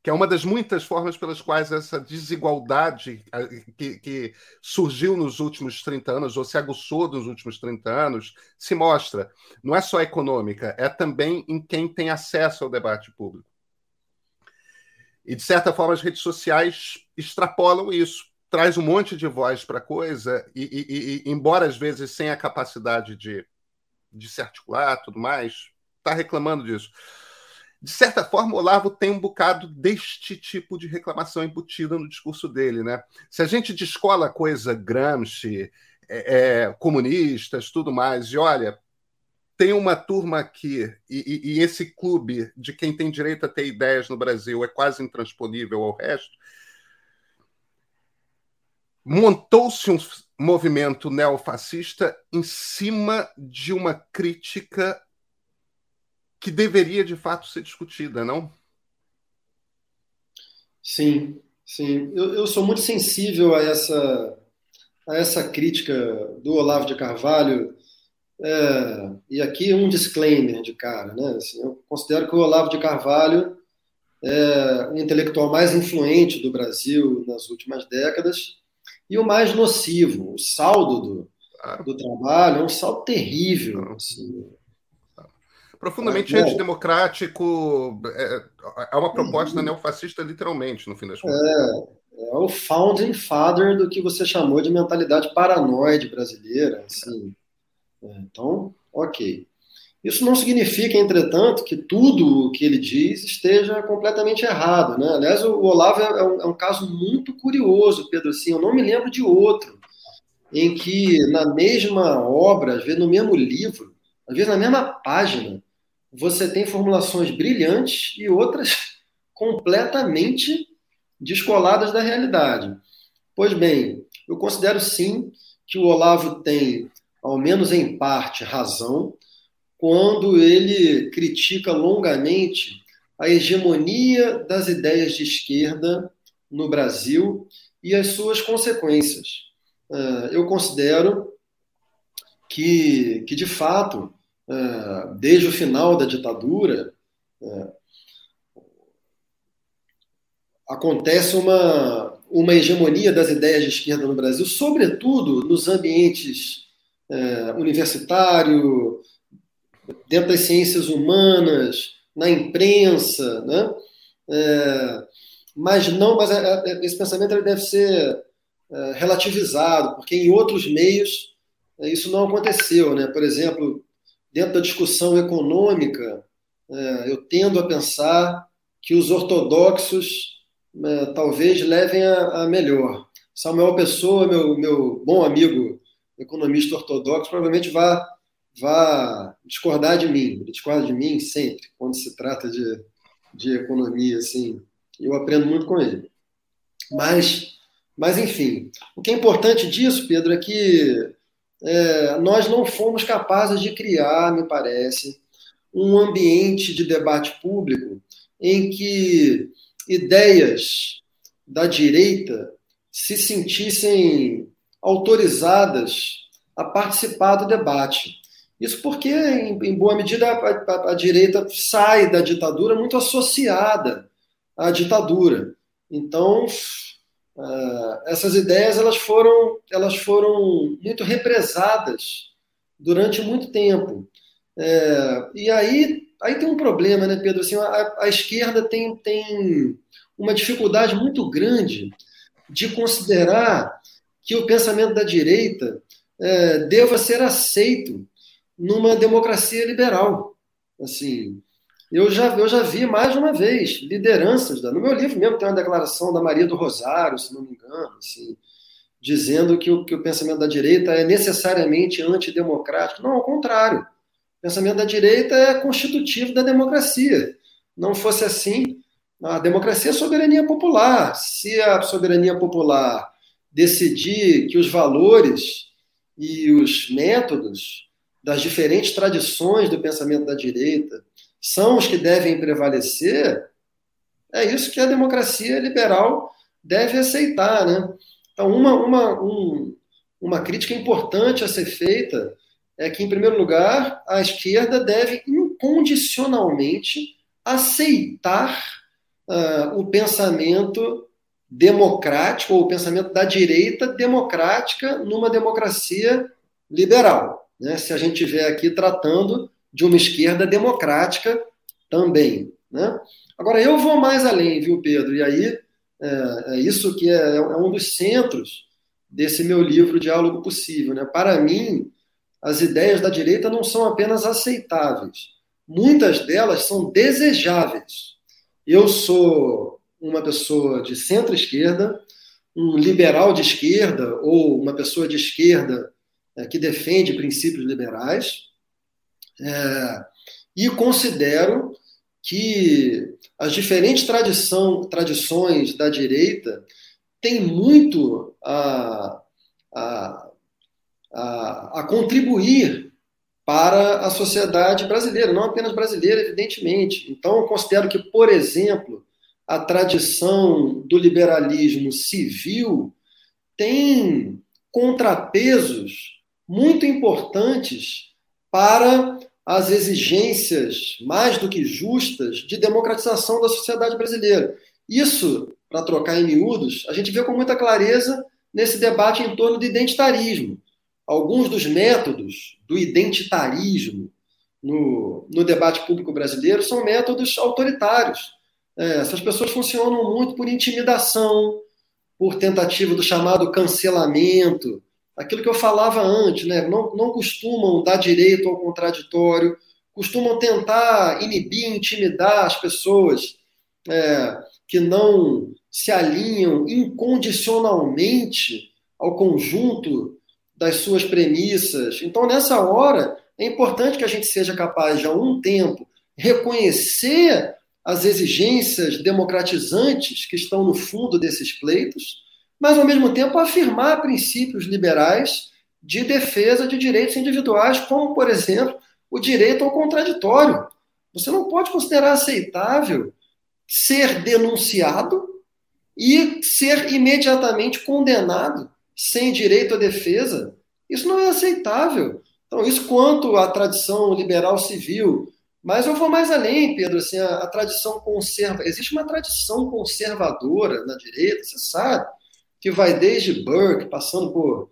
que é uma das muitas formas pelas quais essa desigualdade que, que, surgiu nos últimos 30 anos, ou se aguçou nos últimos 30 anos, se mostra. Não é só econômica, é também em quem tem acesso ao debate público. E, de certa forma, as redes sociais extrapolam isso, traz um monte de voz para a coisa, e, e, e, embora às vezes sem a capacidade de, de se articular tudo mais, está reclamando disso de certa forma, o Olavo tem um bocado deste tipo de reclamação embutida no discurso dele. Né? Se a gente descola coisa Gramsci, é, é, comunistas, tudo mais, e olha, tem uma turma aqui, e, e, e, esse clube de quem tem direito a ter ideias no Brasil é quase intransponível ao resto. Montou-se um movimento neofascista em cima de uma crítica que deveria de fato ser discutida, não?
Sim, sim. Eu, eu sou muito sensível a essa, a essa crítica do Olavo de Carvalho. É, e aqui um disclaimer de cara, né? Assim, eu considero que o Olavo de Carvalho é o intelectual mais influente do Brasil nas últimas décadas e o mais nocivo. O saldo do, do trabalho é um saldo terrível. Assim,
profundamente é, antidemocrático. É, é uma proposta uhum. neofascista, literalmente, no fim das contas.
É, é o founding father do que você chamou de mentalidade paranoide brasileira. Assim. É, então, ok. Isso não significa, entretanto, que tudo o que ele diz esteja completamente errado. Né? Aliás, o Olavo é um, é um caso muito curioso, Pedro. Assim, eu não me lembro de outro em que, na mesma obra, às vezes no mesmo livro, às vezes na mesma página, você tem formulações brilhantes e outras [laughs] completamente descoladas da realidade. Pois bem, eu considero sim que o Olavo tem, ao menos em parte, razão quando ele critica longamente a hegemonia das ideias de esquerda no Brasil e as suas consequências. Ah, eu considero que, que de fato, desde o final da ditadura, é, acontece uma, uma hegemonia das ideias de esquerda no Brasil, sobretudo nos ambientes é, universitário, dentro das ciências humanas, na imprensa, né? É, mas não, mas esse pensamento ele deve ser relativizado, porque em outros meios isso não aconteceu, né? Por exemplo, dentro da discussão econômica, é, eu tendo a pensar que os ortodoxos é, talvez levem a, melhor. Samuel Pessoa, meu, meu bom amigo economista ortodoxo, provavelmente vai, vai discordar de mim. Ele discorda de mim sempre, quando se trata de, de economia. Assim, eu aprendo muito com ele. Mas, mas, enfim, o que é importante disso, Pedro, é que é, nós não fomos capazes de criar, me parece, um ambiente de debate público em que ideias da direita se sentissem autorizadas a participar do debate. Isso porque, em, boa medida, a, a, a direita sai da ditadura muito associada à ditadura. Então, uh, essas ideias elas foram, elas foram muito represadas durante muito tempo. É, e aí, aí tem um problema, né, Pedro? Assim, a, a esquerda tem, tem uma dificuldade muito grande de considerar que o pensamento da direita é, deva ser aceito numa democracia liberal. Assim, eu já, eu já vi mais de uma vez lideranças, no meu livro mesmo tem uma declaração da Maria do Rosário, se não me engano, assim, dizendo que o, que o pensamento da direita é necessariamente antidemocrático. Não, ao contrário. O pensamento da direita é constitutivo da democracia. Não fosse assim, a democracia é soberania popular. Se a soberania popular decidir que os valores e os métodos das diferentes tradições do pensamento da direita são os que devem prevalecer, é isso que a democracia liberal deve aceitar. Né? Então, uma, uma, um, uma crítica importante a ser feita é que, em primeiro lugar, a esquerda deve incondicionalmente aceitar uh, o pensamento democrático, ou o pensamento da direita democrática numa democracia liberal. Né? Se a gente estiver aqui tratando de uma esquerda democrática também. Né? Agora, eu vou mais além, viu, Pedro? E aí, é, é isso que é, é, um dos centros desse meu livro Diálogo Possível. Né? Para mim, as ideias da direita não são apenas aceitáveis, muitas delas são desejáveis. Eu sou uma pessoa de centro-esquerda, um liberal de esquerda ou uma pessoa de esquerda é, que defende princípios liberais, é, e considero que as diferentes tradição, tradições da direita têm muito a, a, a, a contribuir para a sociedade brasileira, não apenas brasileira, evidentemente. Então, eu considero que, por exemplo, a tradição do liberalismo civil tem contrapesos muito importantes para as exigências mais do que justas de democratização da sociedade brasileira. Isso, para trocar em miúdos, a gente vê com muita clareza nesse debate em torno do identitarismo. Alguns dos métodos do identitarismo no, no debate público brasileiro são métodos autoritários é, essas pessoas funcionam muito por intimidação, por tentativa do chamado cancelamento, aquilo que eu falava antes, né? não, não costumam dar direito ao contraditório, costumam tentar inibir, intimidar as pessoas é, que não se alinham incondicionalmente ao conjunto das suas premissas. Então, nessa hora, é importante que a gente seja capaz de, a um tempo, reconhecer as exigências democratizantes que estão no fundo desses pleitos, mas, ao mesmo tempo, afirmar princípios liberais de defesa de direitos individuais, como, por exemplo, o direito ao contraditório. Você não pode considerar aceitável ser denunciado e ser imediatamente condenado sem direito à defesa. Isso não é aceitável. Então, isso quanto à tradição liberal civil mas eu vou mais além, Pedro. Assim, a, a tradição conserva. Existe uma tradição conservadora na direita, você sabe, que vai desde Burke, passando por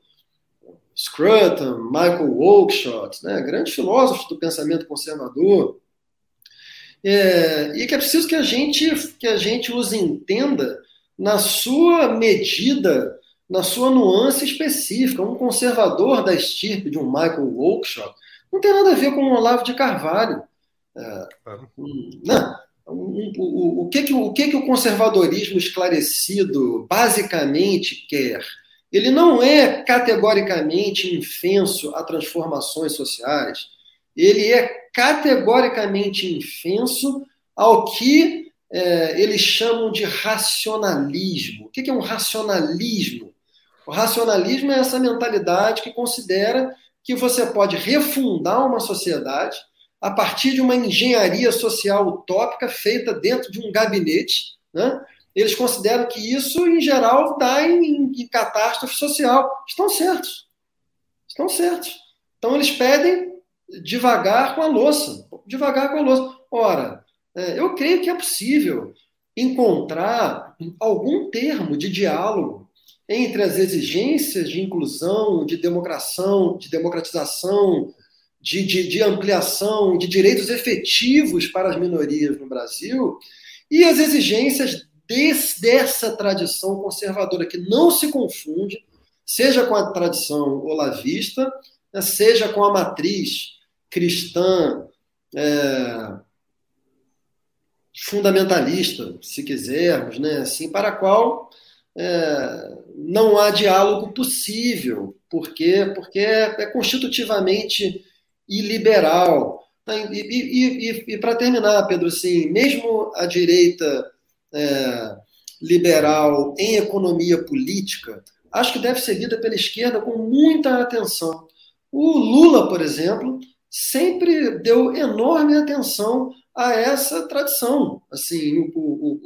Scruton, Michael Oakeshott, né, grandes filósofos do pensamento conservador. É, e que é preciso que a gente que a gente os entenda na sua medida, na sua nuance específica. Um conservador da estirpe de um Michael Oakeshott não tem nada a ver com um Olavo de Carvalho. É, não, o, o, o, que que, o que que o conservadorismo esclarecido basicamente quer? Ele não é categoricamente infenso a transformações sociais, ele é categoricamente infenso ao que é, eles chamam de racionalismo. O que, que é um racionalismo? O racionalismo é essa mentalidade que considera que você pode refundar uma sociedade a partir de uma engenharia social utópica feita dentro de um gabinete. Né? Eles consideram que isso, em geral, dá em, em catástrofe social. Estão certos. Estão certos. Então, eles pedem devagar com a louça. Devagar com a louça. Ora, é, eu creio que é possível encontrar algum termo de diálogo entre as exigências de inclusão, de democração, de democratização, de, de, de, ampliação de direitos efetivos para as minorias no Brasil e as exigências desse, dessa tradição conservadora que não se confunde, seja com a tradição olavista, né, seja com a matriz cristã é, fundamentalista, se quisermos, né, assim, para a qual é, não há diálogo possível, porque, porque é, é constitutivamente iliberal. E, e, e, e para terminar, Pedro, assim, mesmo a direita é, liberal em economia política, acho que deve ser lida pela esquerda com muita atenção. O Lula, por exemplo, sempre deu enorme atenção a essa tradição. Assim, o,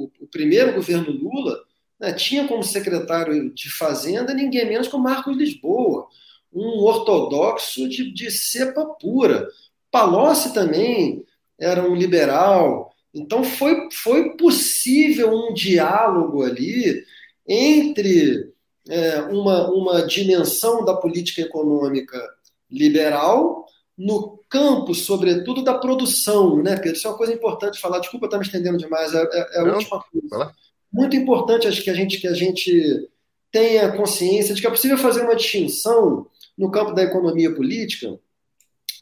o, o primeiro governo Lula né, tinha como secretário de Fazenda ninguém menos que o Marcos Lisboa, um ortodoxo de, de cepa pura. Palocci também era um liberal. Então foi, foi possível um diálogo ali entre é, uma, uma dimensão da política econômica liberal no campo, sobretudo, da produção, né, Pedro? Isso é uma coisa importante falar. Desculpa estar me estendendo demais, é, é, é a Não, última coisa. Muito importante, acho que a gente que a gente tenha consciência de que é possível fazer uma distinção no campo da economia política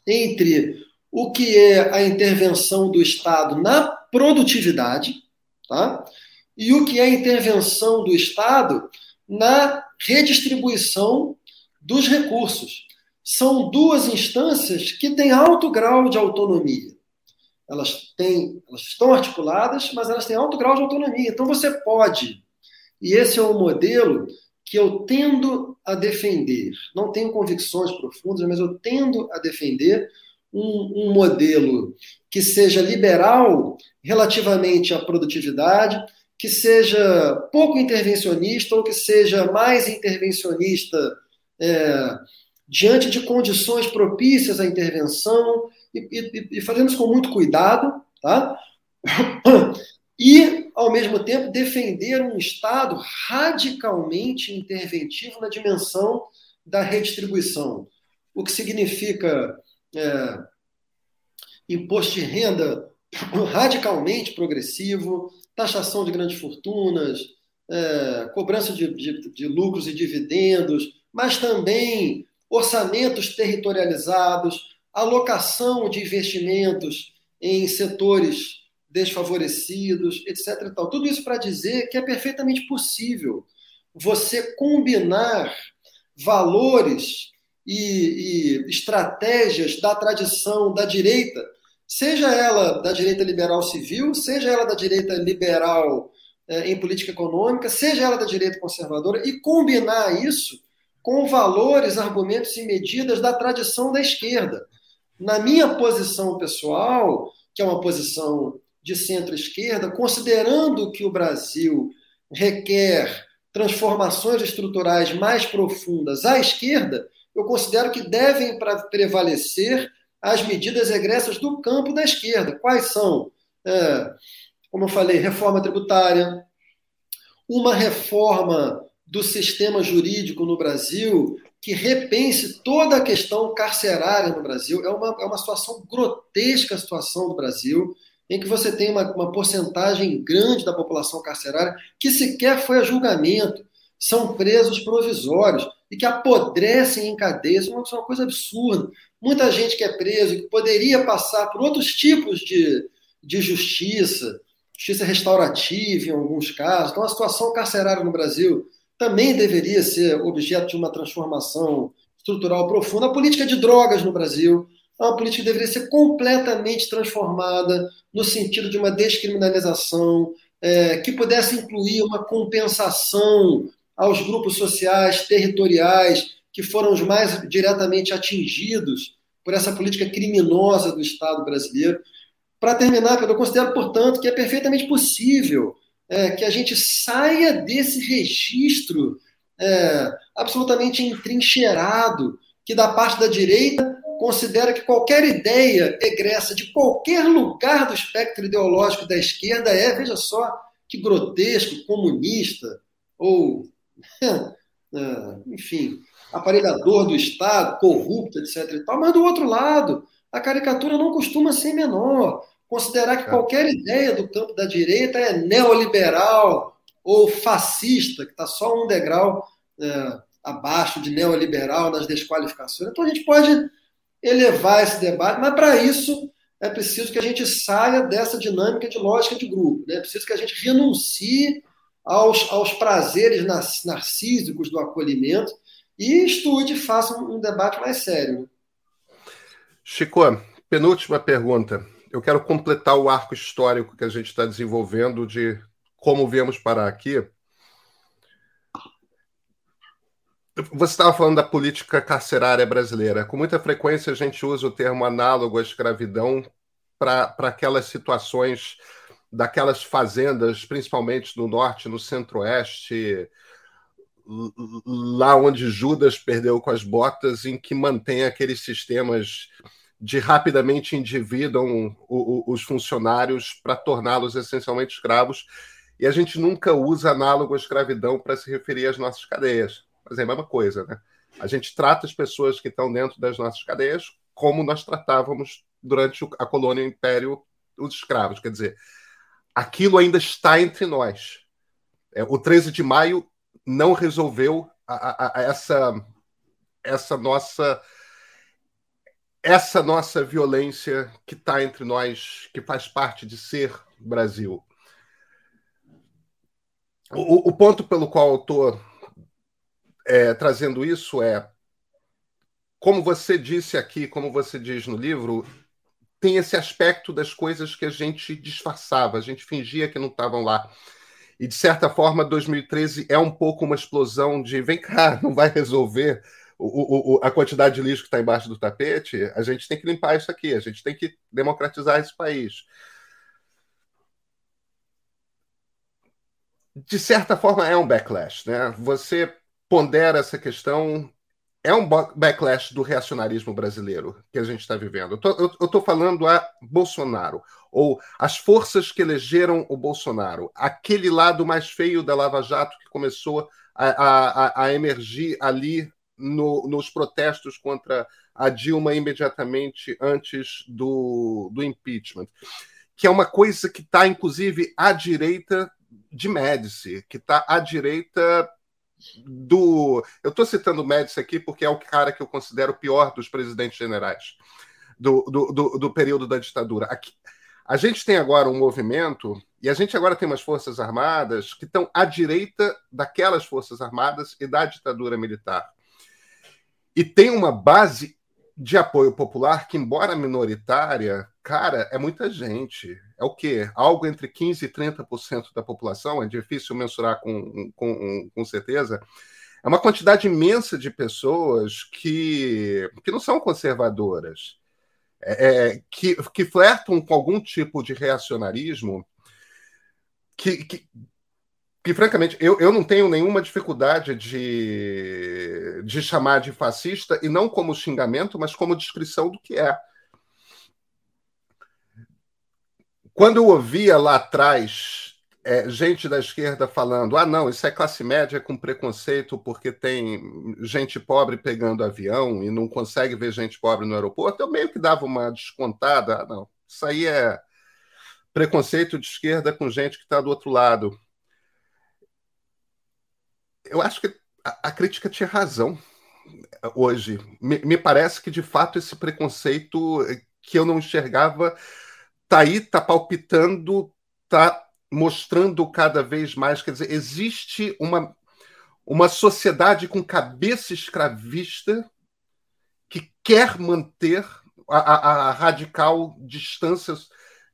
entre o que é a intervenção do Estado na produtividade, tá? E o que é a intervenção do Estado na redistribuição dos recursos são duas instâncias que têm alto grau de autonomia. Elas, têm, elas estão articuladas, mas elas têm alto grau de autonomia. Então você pode, e esse é o modelo que eu tendo a defender, não tenho convicções profundas, mas eu tendo a defender um, um modelo que seja liberal relativamente à produtividade, que seja pouco intervencionista ou que seja mais intervencionista é, diante de condições propícias à intervenção e, e, e fazemos com muito cuidado, tá? [coughs] E, ao mesmo tempo, defender um Estado radicalmente interventivo na dimensão da redistribuição, o que significa é, imposto de renda radicalmente progressivo, taxação de grandes fortunas, é, cobrança de, de, de lucros e dividendos, mas também orçamentos territorializados, alocação de investimentos em setores desfavorecidos, etc. Tal. Tudo isso para dizer que é perfeitamente possível você combinar valores e, e, estratégias da tradição da direita, seja ela da direita liberal civil, seja ela da direita liberal eh, em política econômica, seja ela da direita conservadora, e combinar isso com valores, argumentos e medidas da tradição da esquerda. Na minha posição pessoal, que é uma posição de centro-esquerda, considerando que o Brasil requer transformações estruturais mais profundas à esquerda, eu considero que devem prevalecer as medidas egressas do campo da esquerda. Quais são? É, como eu falei, reforma tributária, uma reforma do sistema jurídico no Brasil que repense toda a questão carcerária no Brasil. É uma, é uma situação grotesca a situação do Brasil, em que você tem uma, uma porcentagem grande da população carcerária que sequer foi a julgamento, são presos provisórios e que apodrecem em cadeias. Isso é uma coisa absurda. Muita gente que é preso, que poderia passar por outros tipos de, de justiça, justiça restaurativa em alguns casos. Então, a situação carcerária no Brasil também deveria ser objeto de uma transformação estrutural profunda. A política de drogas no Brasil uma política deveria ser completamente transformada no sentido de uma descriminalização, é, que pudesse incluir uma compensação aos grupos sociais, territoriais, que foram os mais diretamente atingidos por essa política criminosa do Estado brasileiro. Para terminar, eu considero, portanto, que é perfeitamente possível é, que a gente saia desse registro é, absolutamente entrincheirado que da parte da direita considera que qualquer ideia egressa de qualquer lugar do espectro ideológico da esquerda é, veja só, que grotesco, comunista, ou, é, [laughs] enfim, aparelhador do Estado, corrupto, etc. E tal. Mas do outro lado, a caricatura não costuma ser menor. Considerar que é. qualquer ideia do campo da direita é neoliberal ou fascista, que está só um degrau é, abaixo de neoliberal nas desqualificações. Então a gente pode elevar esse debate, mas para isso é preciso que a gente saia dessa dinâmica de lógica de grupo. Né? É preciso que a gente renuncie aos, aos prazeres narcísicos do acolhimento e estude faça um, debate mais sério.
Chico, penúltima pergunta. Eu quero completar o arco histórico que a gente está desenvolvendo de como viemos parar aqui Você estava falando da política carcerária brasileira. Com muita frequência a gente usa o termo análogo à escravidão para aquelas situações daquelas fazendas, principalmente no norte, no centro-oeste, lá onde Judas perdeu com as botas, em que mantém aqueles sistemas de rapidamente endividam os funcionários para torná-los essencialmente escravos. E a gente nunca usa análogo à escravidão para se referir às nossas cadeias. Mas é a mesma coisa, né? A gente trata as pessoas que estão dentro das nossas cadeias como nós tratávamos durante a colônia o império os escravos. Quer dizer, aquilo ainda está entre nós. É, o 13 de maio não resolveu a, a, a essa, essa nossa essa nossa violência que está entre nós, que faz parte de ser Brasil. O, o ponto pelo qual eu estou é, trazendo isso é, como você disse aqui, como você diz no livro, tem esse aspecto das coisas que a gente disfarçava, a gente fingia que não estavam lá. E, de certa forma, 2013 é um pouco uma explosão de vem cá, [laughs] não vai resolver o, o, a quantidade de lixo que está embaixo do tapete, a gente tem que limpar isso aqui, a gente tem que democratizar esse país. De certa forma, é um backlash. Né? Você pondera essa questão. É um backlash do reacionarismo brasileiro que a gente está vivendo. Eu estou falando a Bolsonaro, ou as forças que elegeram o Bolsonaro, aquele lado mais feio da Lava Jato que começou a, a, a emergir ali no, nos protestos contra a Dilma imediatamente antes do, do impeachment, que é uma coisa que está, inclusive, à direita de Médici, que está à direita do. Eu estou citando o Médici aqui porque é o cara que eu considero o pior dos presidentes generais do, do, do, do período da ditadura. Aqui, a gente tem agora um movimento, e a gente agora tem umas forças armadas que estão à direita daquelas forças armadas e da ditadura militar. E tem uma base de apoio popular que, embora minoritária, cara, é muita gente. É o quê? Algo entre 15% e 30% da população, é difícil mensurar com, com, com certeza. É uma quantidade imensa de pessoas que, que não são conservadoras, é, é que, que flertam com algum tipo de reacionarismo que, que, que francamente, eu, eu não tenho nenhuma dificuldade de, de chamar de fascista, e não como xingamento, mas como descrição do que é. Quando eu ouvia lá atrás é, gente da esquerda falando: ah, não, isso é classe média com preconceito porque tem gente pobre pegando avião e não consegue ver gente pobre no aeroporto, eu meio que dava uma descontada. Ah, não, isso aí é preconceito de esquerda com gente que está do outro lado eu acho que a, a crítica tinha razão hoje. Me, me, parece que, de fato, esse preconceito que eu não enxergava está aí, está palpitando, está mostrando cada vez mais. Quer dizer, existe uma, uma sociedade com cabeça escravista que quer manter a, a, a radical distância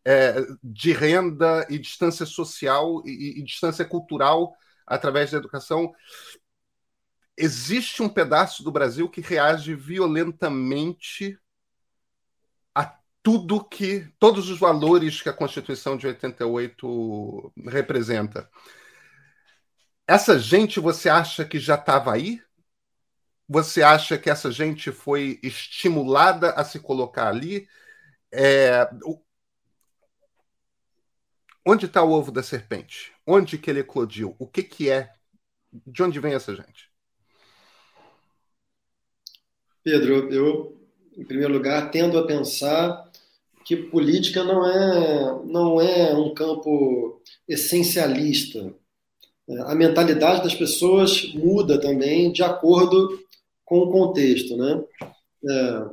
é, de renda e distância social e, e distância cultural através da educação. Existe um pedaço do Brasil que reage violentamente tudo que todos os valores que a Constituição de 88 representa. Essa gente você acha que já estava aí? Você acha que essa gente foi estimulada a se colocar ali? É... Onde está o ovo da serpente? Onde que ele eclodiu? O que, que é? De onde vem essa gente?
Pedro, eu, em primeiro lugar, tendo a pensar que política não é, não é um campo essencialista. A mentalidade das pessoas muda também de acordo com o contexto. Né? É,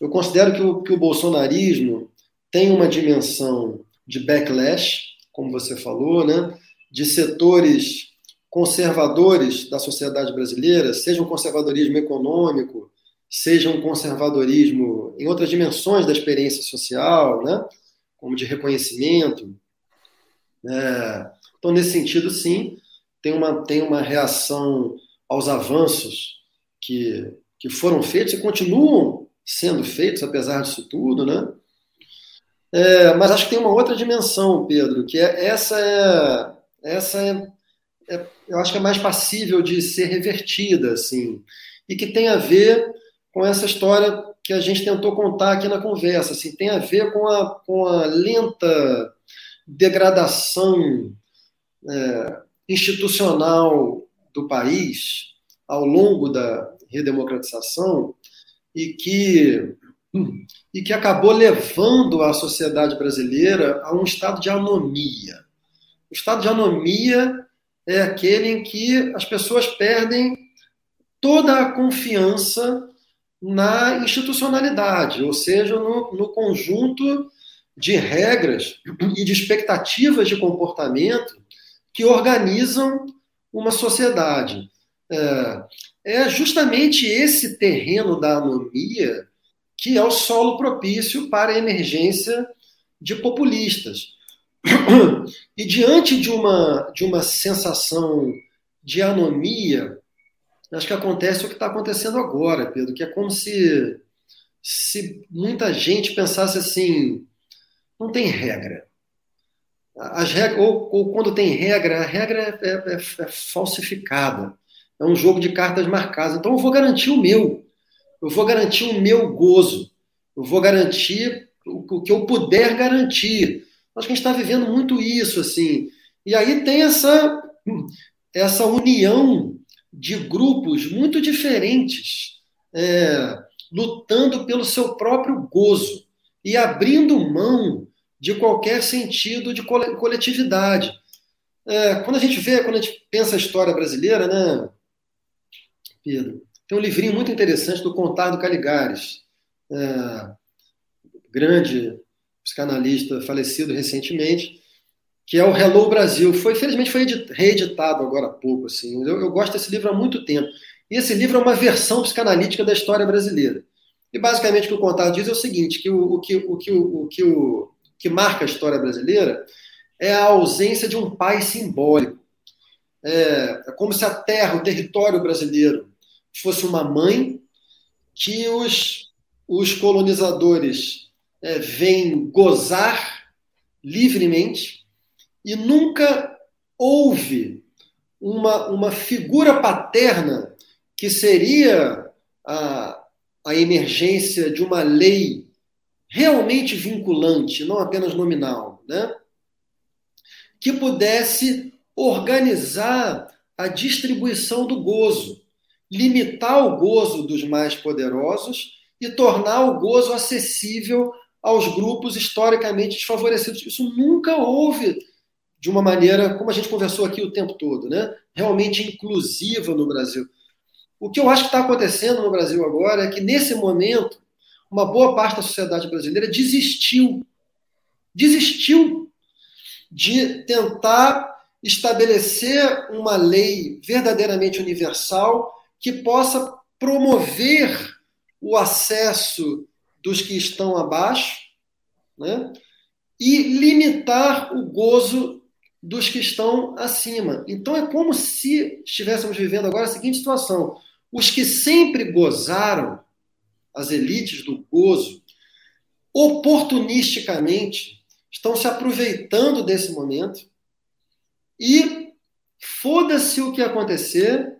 eu considero que o, que o bolsonarismo tem uma dimensão de backlash, como você falou, né? de setores conservadores da sociedade brasileira, seja um conservadorismo econômico, seja um conservadorismo em outras dimensões da experiência social, né? como de reconhecimento. É, então, nesse sentido, sim, tem uma, tem uma reação aos avanços que, que foram feitos e continuam sendo feitos, apesar disso tudo, né? É, mas acho que tem uma outra dimensão, Pedro, que é essa é essa é, é, eu acho que é mais passível de ser revertida, assim, e que tem a ver com essa história que a gente tentou contar aqui na conversa. Assim, tem a ver com a, com a lenta degradação é, institucional do país ao longo da redemocratização e que, e que acabou levando a sociedade brasileira a um estado de anomia. O estado de anomia é aquele em que as pessoas perdem toda a confiança na institucionalidade, ou seja, no, no conjunto de regras e de expectativas de comportamento que organizam uma sociedade. É, é, justamente esse terreno da anomia que é o solo propício para a emergência de populistas. E diante de uma, de uma sensação de anomia, acho que acontece o que está acontecendo agora, Pedro, que é como se, se muita gente pensasse assim: não tem regra. As regras ou, ou quando tem regra, a regra é, é, é, falsificada. É um jogo de cartas marcadas. Então eu vou garantir o meu. Eu vou garantir o meu gozo. Eu vou garantir o, que eu puder garantir. Acho que a gente está vivendo muito isso, assim. E aí tem essa, essa união de grupos muito diferentes, é, lutando pelo seu próprio gozo e abrindo mão de qualquer sentido de coletividade. É, quando a gente vê, quando a gente pensa a história brasileira, né, Pedro, tem um livrinho muito interessante do Contar Caligares, é, grande psicanalista falecido recentemente, que é o Hello Brasil. Foi, felizmente foi reeditado agora há pouco. Assim. Eu, eu, gosto desse livro há muito tempo. E esse livro é uma versão psicanalítica da história brasileira. E basicamente o que o Contato diz é o seguinte: que o, o, que, o, que, o, o, que, o que marca a história brasileira é a ausência de um pai simbólico. É, é como se a terra, o território brasileiro, fosse uma mãe que os, os colonizadores é, vêm gozar livremente e nunca houve uma, uma figura paterna que seria a, a emergência de uma lei realmente vinculante, não apenas nominal, né? que pudesse organizar a distribuição do gozo, limitar o gozo dos mais poderosos e tornar o gozo acessível aos grupos historicamente desfavorecidos. Isso nunca houve de uma maneira, como a gente conversou aqui o tempo todo, né? realmente inclusiva no Brasil. O que eu acho que está acontecendo no Brasil agora é que, nesse momento, uma boa parte da sociedade brasileira desistiu. Desistiu de tentar estabelecer uma lei verdadeiramente universal que possa promover o acesso dos que estão abaixo né? e limitar o gozo dos que estão acima. Então é como se estivéssemos vivendo agora a seguinte situação: os que sempre gozaram, as elites do gozo, oportunisticamente estão se aproveitando desse momento e foda-se o que acontecer,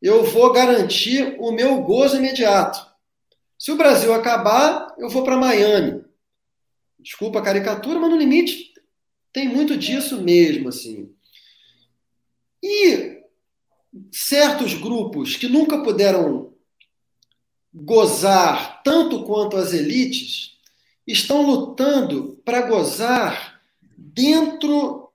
eu vou garantir o meu gozo imediato. Se o Brasil acabar, eu vou para Miami. Desculpa a caricatura, mas no limite tem muito disso mesmo, assim. E certos grupos que nunca puderam gozar tanto quanto as elites estão lutando para gozar dentro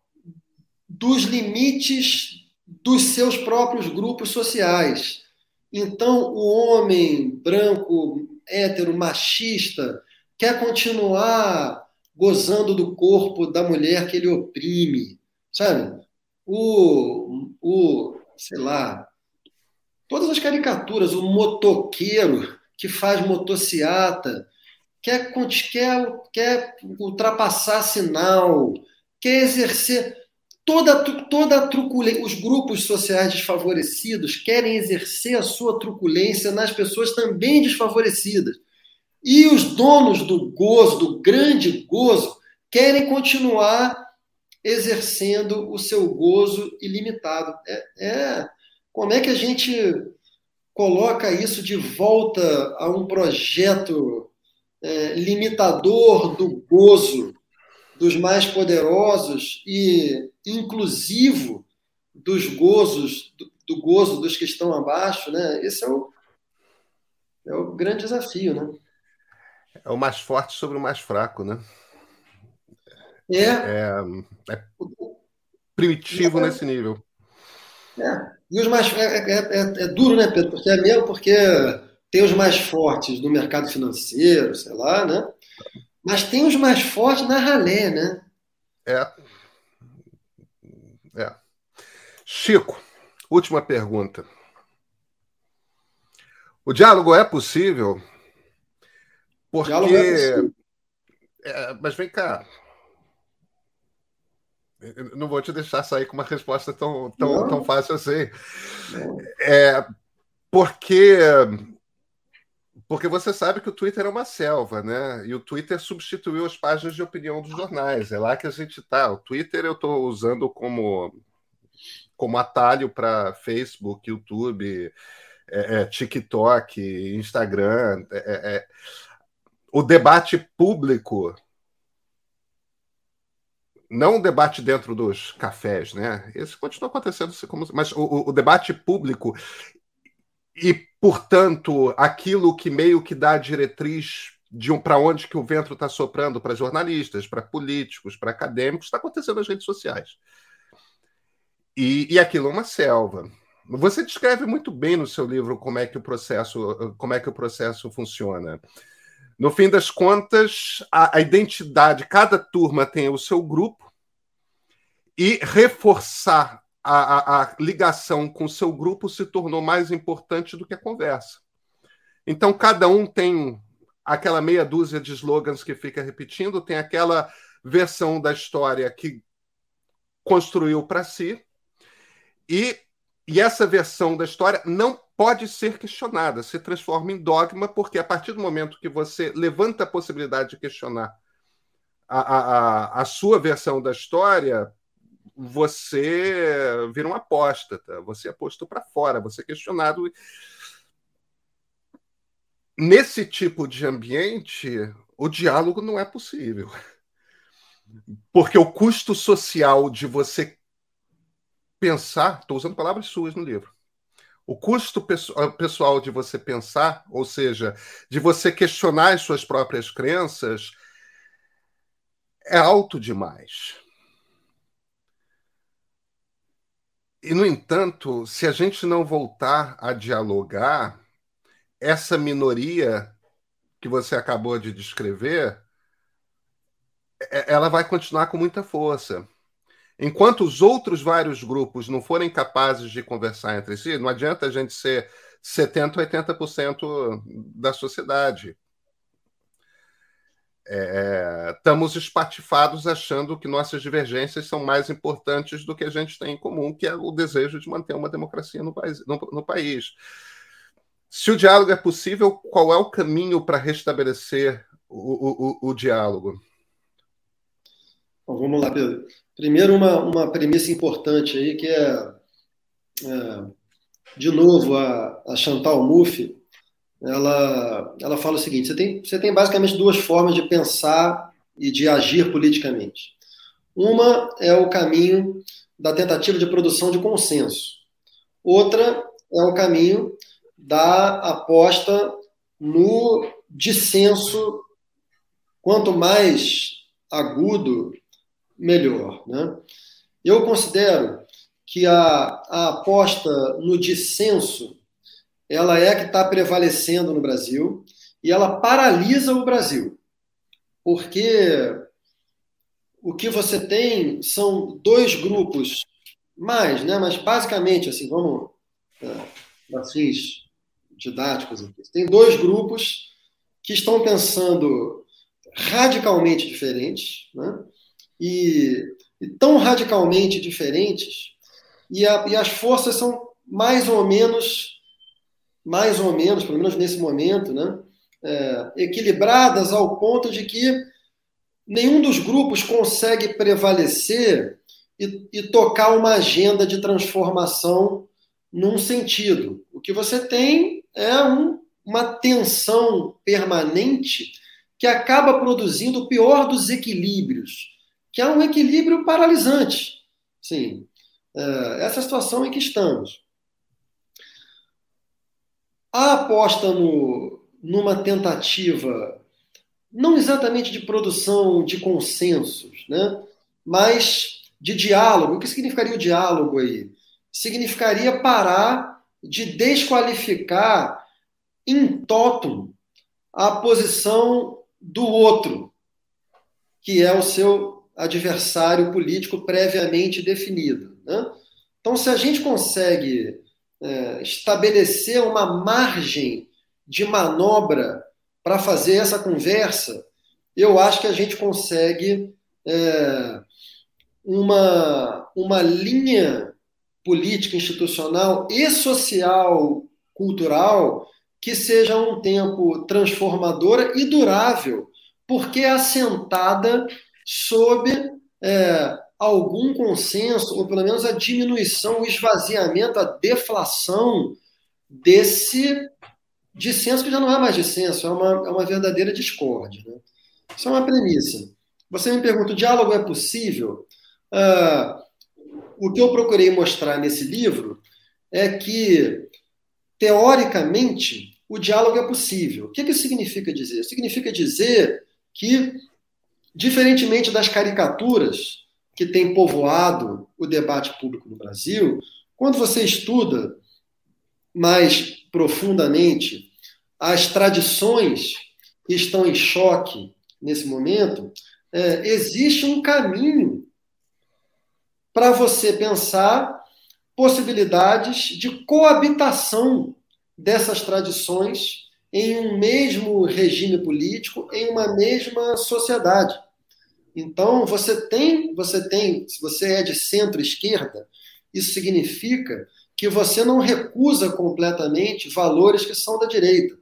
dos limites dos seus próprios grupos sociais. Então, o homem branco, hétero, machista, quer continuar gozando do corpo da mulher que ele oprime, sabe? O, o sei lá, todas as caricaturas, o motoqueiro que faz motociata, quer, quer, quer ultrapassar sinal, quer exercer toda, toda a truculência. Os grupos sociais desfavorecidos querem exercer a sua truculência nas pessoas também desfavorecidas. E os donos do gozo, do grande gozo, querem continuar exercendo o seu gozo ilimitado. É, é, como é que a gente coloca isso de volta a um projeto é, limitador do gozo dos mais poderosos e inclusivo dos gozos do, do gozo dos que estão abaixo, né? Esse é o, é o grande desafio, né?
É o mais forte sobre o mais fraco, né?
É.
É, é primitivo é. nesse nível.
É. E os mais. É, é, é, é, duro, né, Pedro? Porque é mesmo porque tem os mais fortes no mercado financeiro, sei lá, né? Mas tem os mais fortes na ralé, né?
É. É. Chico, última pergunta. O diálogo é possível? Porque. É. É, mas vem cá, eu não vou te deixar sair com uma resposta tão, tão, tão fácil assim. É, porque porque você sabe que o Twitter é uma selva, né? E o Twitter substituiu as páginas de opinião dos jornais. É lá que a gente está. O Twitter eu estou usando como, como atalho para Facebook, YouTube, é, é, TikTok, Instagram. É, é, é. O debate público não o debate dentro dos cafés, né? Isso continua acontecendo, mas o, o debate público e, portanto, aquilo que meio que dá a diretriz de um, para onde que o vento está soprando para jornalistas, para políticos, para acadêmicos, está acontecendo nas redes sociais. E, e aquilo é uma selva. Você descreve muito bem no seu livro como é que o processo, como é que o processo funciona. No fim das contas, a, a identidade, cada turma tem o seu grupo e reforçar a, a, a, ligação com o seu grupo se tornou mais importante do que a conversa. Então, cada um tem aquela meia dúzia de slogans que fica repetindo, tem aquela versão da história que construiu para si, e, e essa versão da história não pode ser questionada, se transforma em dogma, porque a partir do momento que você levanta a possibilidade de questionar a, a, a sua versão da história, você vira um apóstata, você é posto para fora, você é questionado. Nesse tipo de ambiente, o diálogo não é possível. Porque o custo social de você pensar, estou usando palavras suas no livro, o custo ah, pessoal de você pensar, ou seja, de você questionar as suas próprias crenças, é alto demais. E, no entanto, se a gente não voltar a dialogar, essa minoria que você acabou de descrever, é, ela vai continuar com muita força. Enquanto os outros vários grupos não forem capazes de conversar entre si, não adianta a gente ser 70%, 80% da sociedade. É, estamos espatifados achando que nossas divergências são mais importantes do que a gente tem em comum, que é o desejo de manter uma democracia no país. No, no país. Se o diálogo é possível, qual é o caminho para restabelecer o, o, o, o diálogo?
Bom, vamos lá, Pedro. Primeiro, uma, uma premissa importante aí, que é, é de novo, a, a Chantal Mouffe, ela, ela fala o seguinte: você tem, você tem basicamente duas formas de pensar e de agir politicamente. Uma é o caminho da tentativa de produção de consenso. Outra é o caminho da aposta no dissenso, quanto mais agudo, melhor. Né? Eu considero que a, a aposta no dissenso ela é que está prevalecendo no Brasil e ela paralisa o Brasil, porque o que você tem são dois grupos mais, né? Mas basicamente assim, vamos para fins didáticos aqui. Tem dois grupos que estão pensando radicalmente diferentes, né? E, e tão radicalmente diferentes e, a, e as forças são mais ou menos mais ou menos, pelo menos nesse momento, né, é, equilibradas ao ponto de que nenhum dos grupos consegue prevalecer e, e tocar uma agenda de transformação num sentido. O que você tem é um, uma tensão permanente que acaba produzindo o pior dos equilíbrios, que é um equilíbrio paralisante. Sim, é, essa situação em que estamos. A aposta no, numa tentativa, não exatamente de produção de consensos, né? mas de diálogo. O que significaria o diálogo aí? Significaria parar de desqualificar em totum a posição do outro, que é o seu adversário político previamente definido. Né? Então, se a gente consegue é, estabelecer uma margem de manobra para fazer essa conversa, eu acho que a gente consegue é, uma, uma linha política, institucional e social, cultural, que seja um tempo transformadora e durável, porque é assentada sob é, algum consenso, ou pelo menos a diminuição, o esvaziamento, a deflação desse dissenso, que já não é mais dissenso, é uma, é uma verdadeira discórdia. Né? Isso é uma premissa. Você me pergunta: o diálogo é possível? Ah, o que eu procurei mostrar nesse livro é que, teoricamente, o diálogo é possível. O que, que significa dizer? Significa dizer que, diferentemente das caricaturas que tem povoado o debate público no Brasil, quando você estuda mais profundamente as tradições que estão em choque nesse momento, é, existe um caminho para você pensar possibilidades de coabitação dessas tradições em um mesmo regime político, em uma mesma sociedade. Então, você tem, você tem, se você é de centro-esquerda, isso significa que você não recusa completamente valores que são da direita.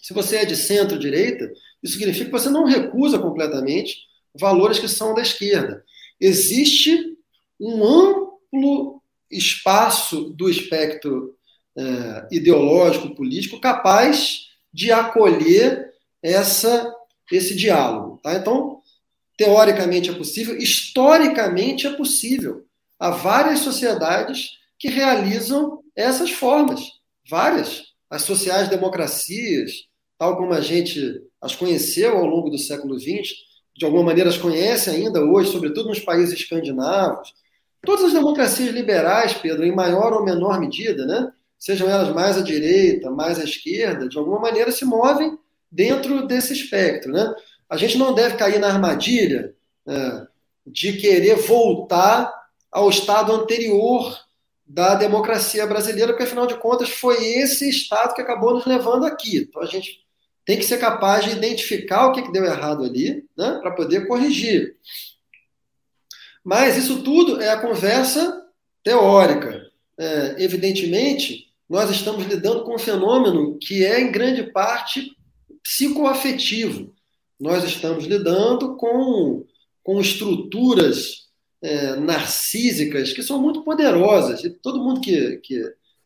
Se você é de centro-direita, isso significa que você não recusa completamente valores que são da esquerda. Existe um amplo espaço do espectro é, ideológico, político, capaz de acolher essa, esse diálogo. Tá? Então, teoricamente é possível, historicamente é possível. Há várias sociedades que realizam essas formas, várias. As sociais-democracias, tal como a gente as conheceu ao longo do século XX, de alguma maneira as conhece ainda hoje, sobretudo nos países escandinavos. Todas as democracias liberais, Pedro, em maior ou menor medida, né? sejam elas mais à direita, mais à esquerda, de alguma maneira se movem dentro desse espectro. Né? A gente não deve cair na armadilha é, de querer voltar ao estado anterior da democracia brasileira, porque afinal de contas foi esse estado que acabou nos levando aqui. Então a gente tem que ser capaz de identificar o que deu errado ali, né, para poder corrigir. Mas isso tudo é a conversa teórica. É, evidentemente, nós estamos lidando com um fenômeno que é, em grande parte, psicoafetivo. Nós estamos lidando com, com estruturas é, narcísicas que são muito poderosas. E todo mundo que, que,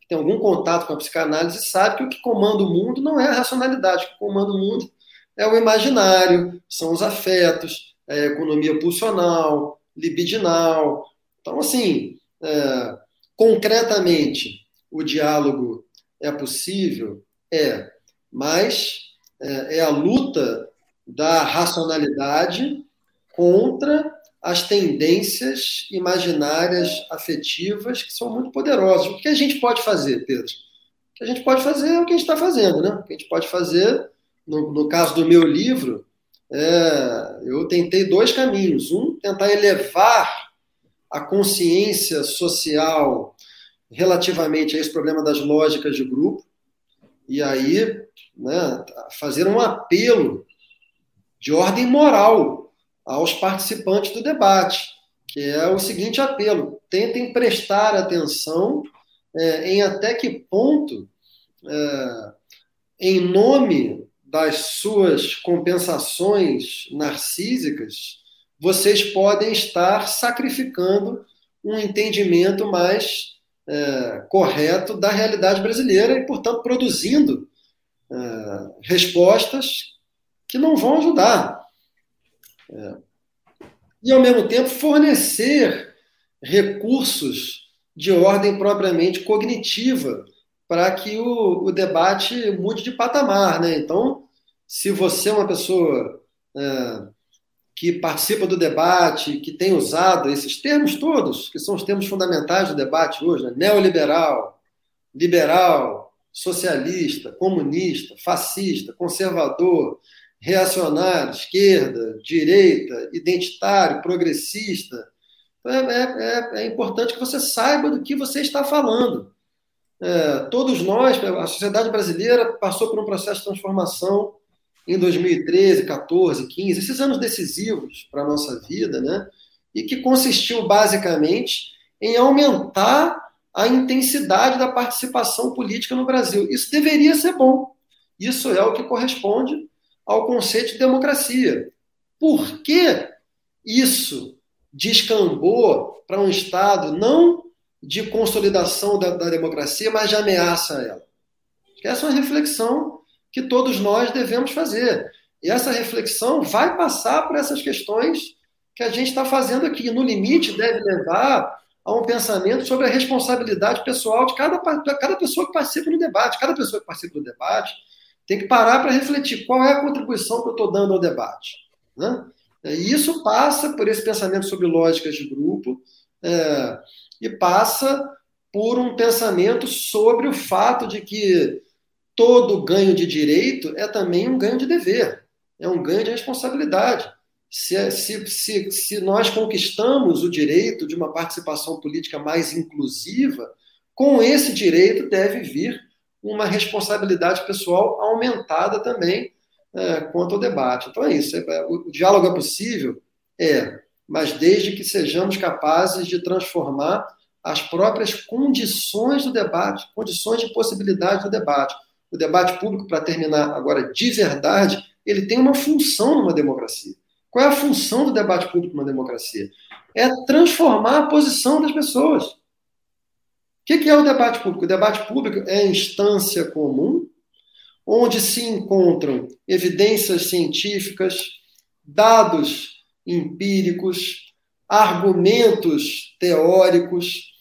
tem algum contato com a psicanálise sabe que o que comanda o mundo não é a racionalidade, o que comanda o mundo é o imaginário, são os afetos, é a economia pulsional, libidinal. Então, assim, é, concretamente, o diálogo é possível? É, mas é, é a luta da racionalidade contra as tendências imaginárias afetivas que são muito poderosas. O que a gente pode fazer, Pedro? O que a gente pode fazer é o que a gente está fazendo, né? O que a gente pode fazer, no, no caso do meu livro, é, eu tentei dois caminhos. Um, tentar elevar a consciência social relativamente a esse problema das lógicas de grupo, e aí né, fazer um apelo de ordem moral aos participantes do debate, que é o seguinte apelo: tentem prestar atenção é, em até que ponto, é, em nome das suas compensações narcísicas, vocês podem estar sacrificando um entendimento mais é, correto da realidade brasileira e, portanto, produzindo é, respostas que não vão ajudar. É, e, ao mesmo tempo, fornecer recursos de ordem propriamente cognitiva para que o, o, debate mude de patamar. Né? Então, se você é uma pessoa é, que participa do debate, que tem usado esses termos todos, que são os termos fundamentais do debate hoje, né? neoliberal, liberal, socialista, comunista, fascista, conservador, reacionário, esquerda, direita, identitário, progressista. Então, é, é, é, importante que você saiba do que você está falando. É, todos nós, a sociedade brasileira passou por um processo de transformação em 2013, 14, 15, esses anos decisivos para a nossa vida, né? E que consistiu basicamente em aumentar a intensidade da participação política no Brasil. Isso deveria ser bom. Isso é o que corresponde ao conceito de democracia. Por que isso descambou para um Estado não de consolidação da, da democracia, mas de ameaça a ela? Essa é uma reflexão que todos nós devemos fazer. E essa reflexão vai passar por essas questões que a gente está fazendo aqui. No limite, deve levar a um pensamento sobre a responsabilidade pessoal de cada, cada pessoa que participa no debate. Cada pessoa que participa do debate tem que parar para refletir qual é a contribuição que eu estou dando ao debate. Né? E isso passa por esse pensamento sobre lógicas de grupo é, e passa por um pensamento sobre o fato de que todo ganho de direito é também um ganho de dever, é um ganho de responsabilidade. Se, se, se, se nós conquistamos o direito de uma participação política mais inclusiva, com esse direito deve vir uma responsabilidade pessoal aumentada também é, quanto ao debate. Então é isso. É, o diálogo é possível? É, mas desde que sejamos capazes de transformar as próprias condições do debate, condições de possibilidade do debate o debate público, para terminar agora de verdade, ele tem uma função numa democracia. Qual é a função do debate público numa democracia? É transformar a posição das pessoas. O que é o debate público? O debate público é a instância comum onde se encontram evidências científicas, dados empíricos, argumentos teóricos,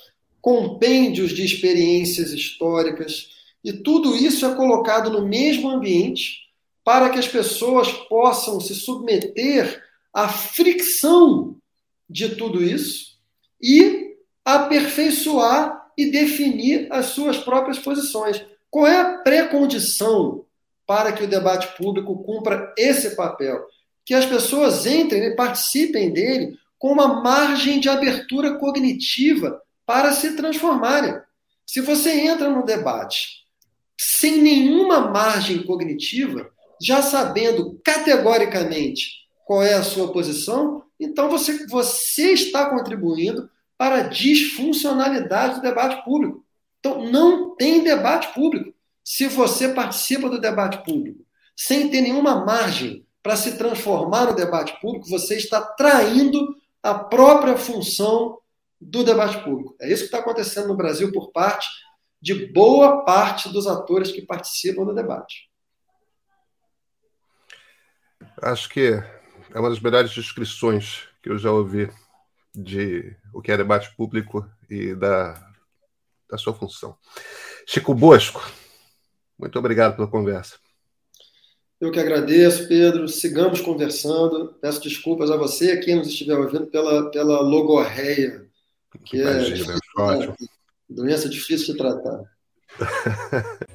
compêndios de experiências históricas, e tudo isso é colocado no mesmo ambiente para que as pessoas possam se submeter à fricção de tudo isso e aperfeiçoar e definir as suas próprias posições. Qual é a pré-condição para que o debate público cumpra esse papel? Que as pessoas entrem e participem dele com uma margem de abertura cognitiva para se transformarem. Se você entra no debate sem nenhuma margem cognitiva, já sabendo categoricamente qual é a sua posição, então você, você está contribuindo para a disfuncionalidade do debate público. Então, não tem debate público. Se você participa do debate público sem ter nenhuma margem para se transformar no debate público, você está traindo a própria função do debate público. É isso que está acontecendo no Brasil por parte de boa parte dos atores que participam do debate.
Acho que é uma das melhores descrições que eu já ouvi de o que é debate público e da, da sua função. Chico Bosco, muito obrigado pela conversa.
Eu que agradeço, Pedro. Sigamos conversando. Peço desculpas a você, quem nos estiver ouvindo, pela, pela logorreia, que é Imagina, é, é ótimo. doença difícil de tratar. [laughs]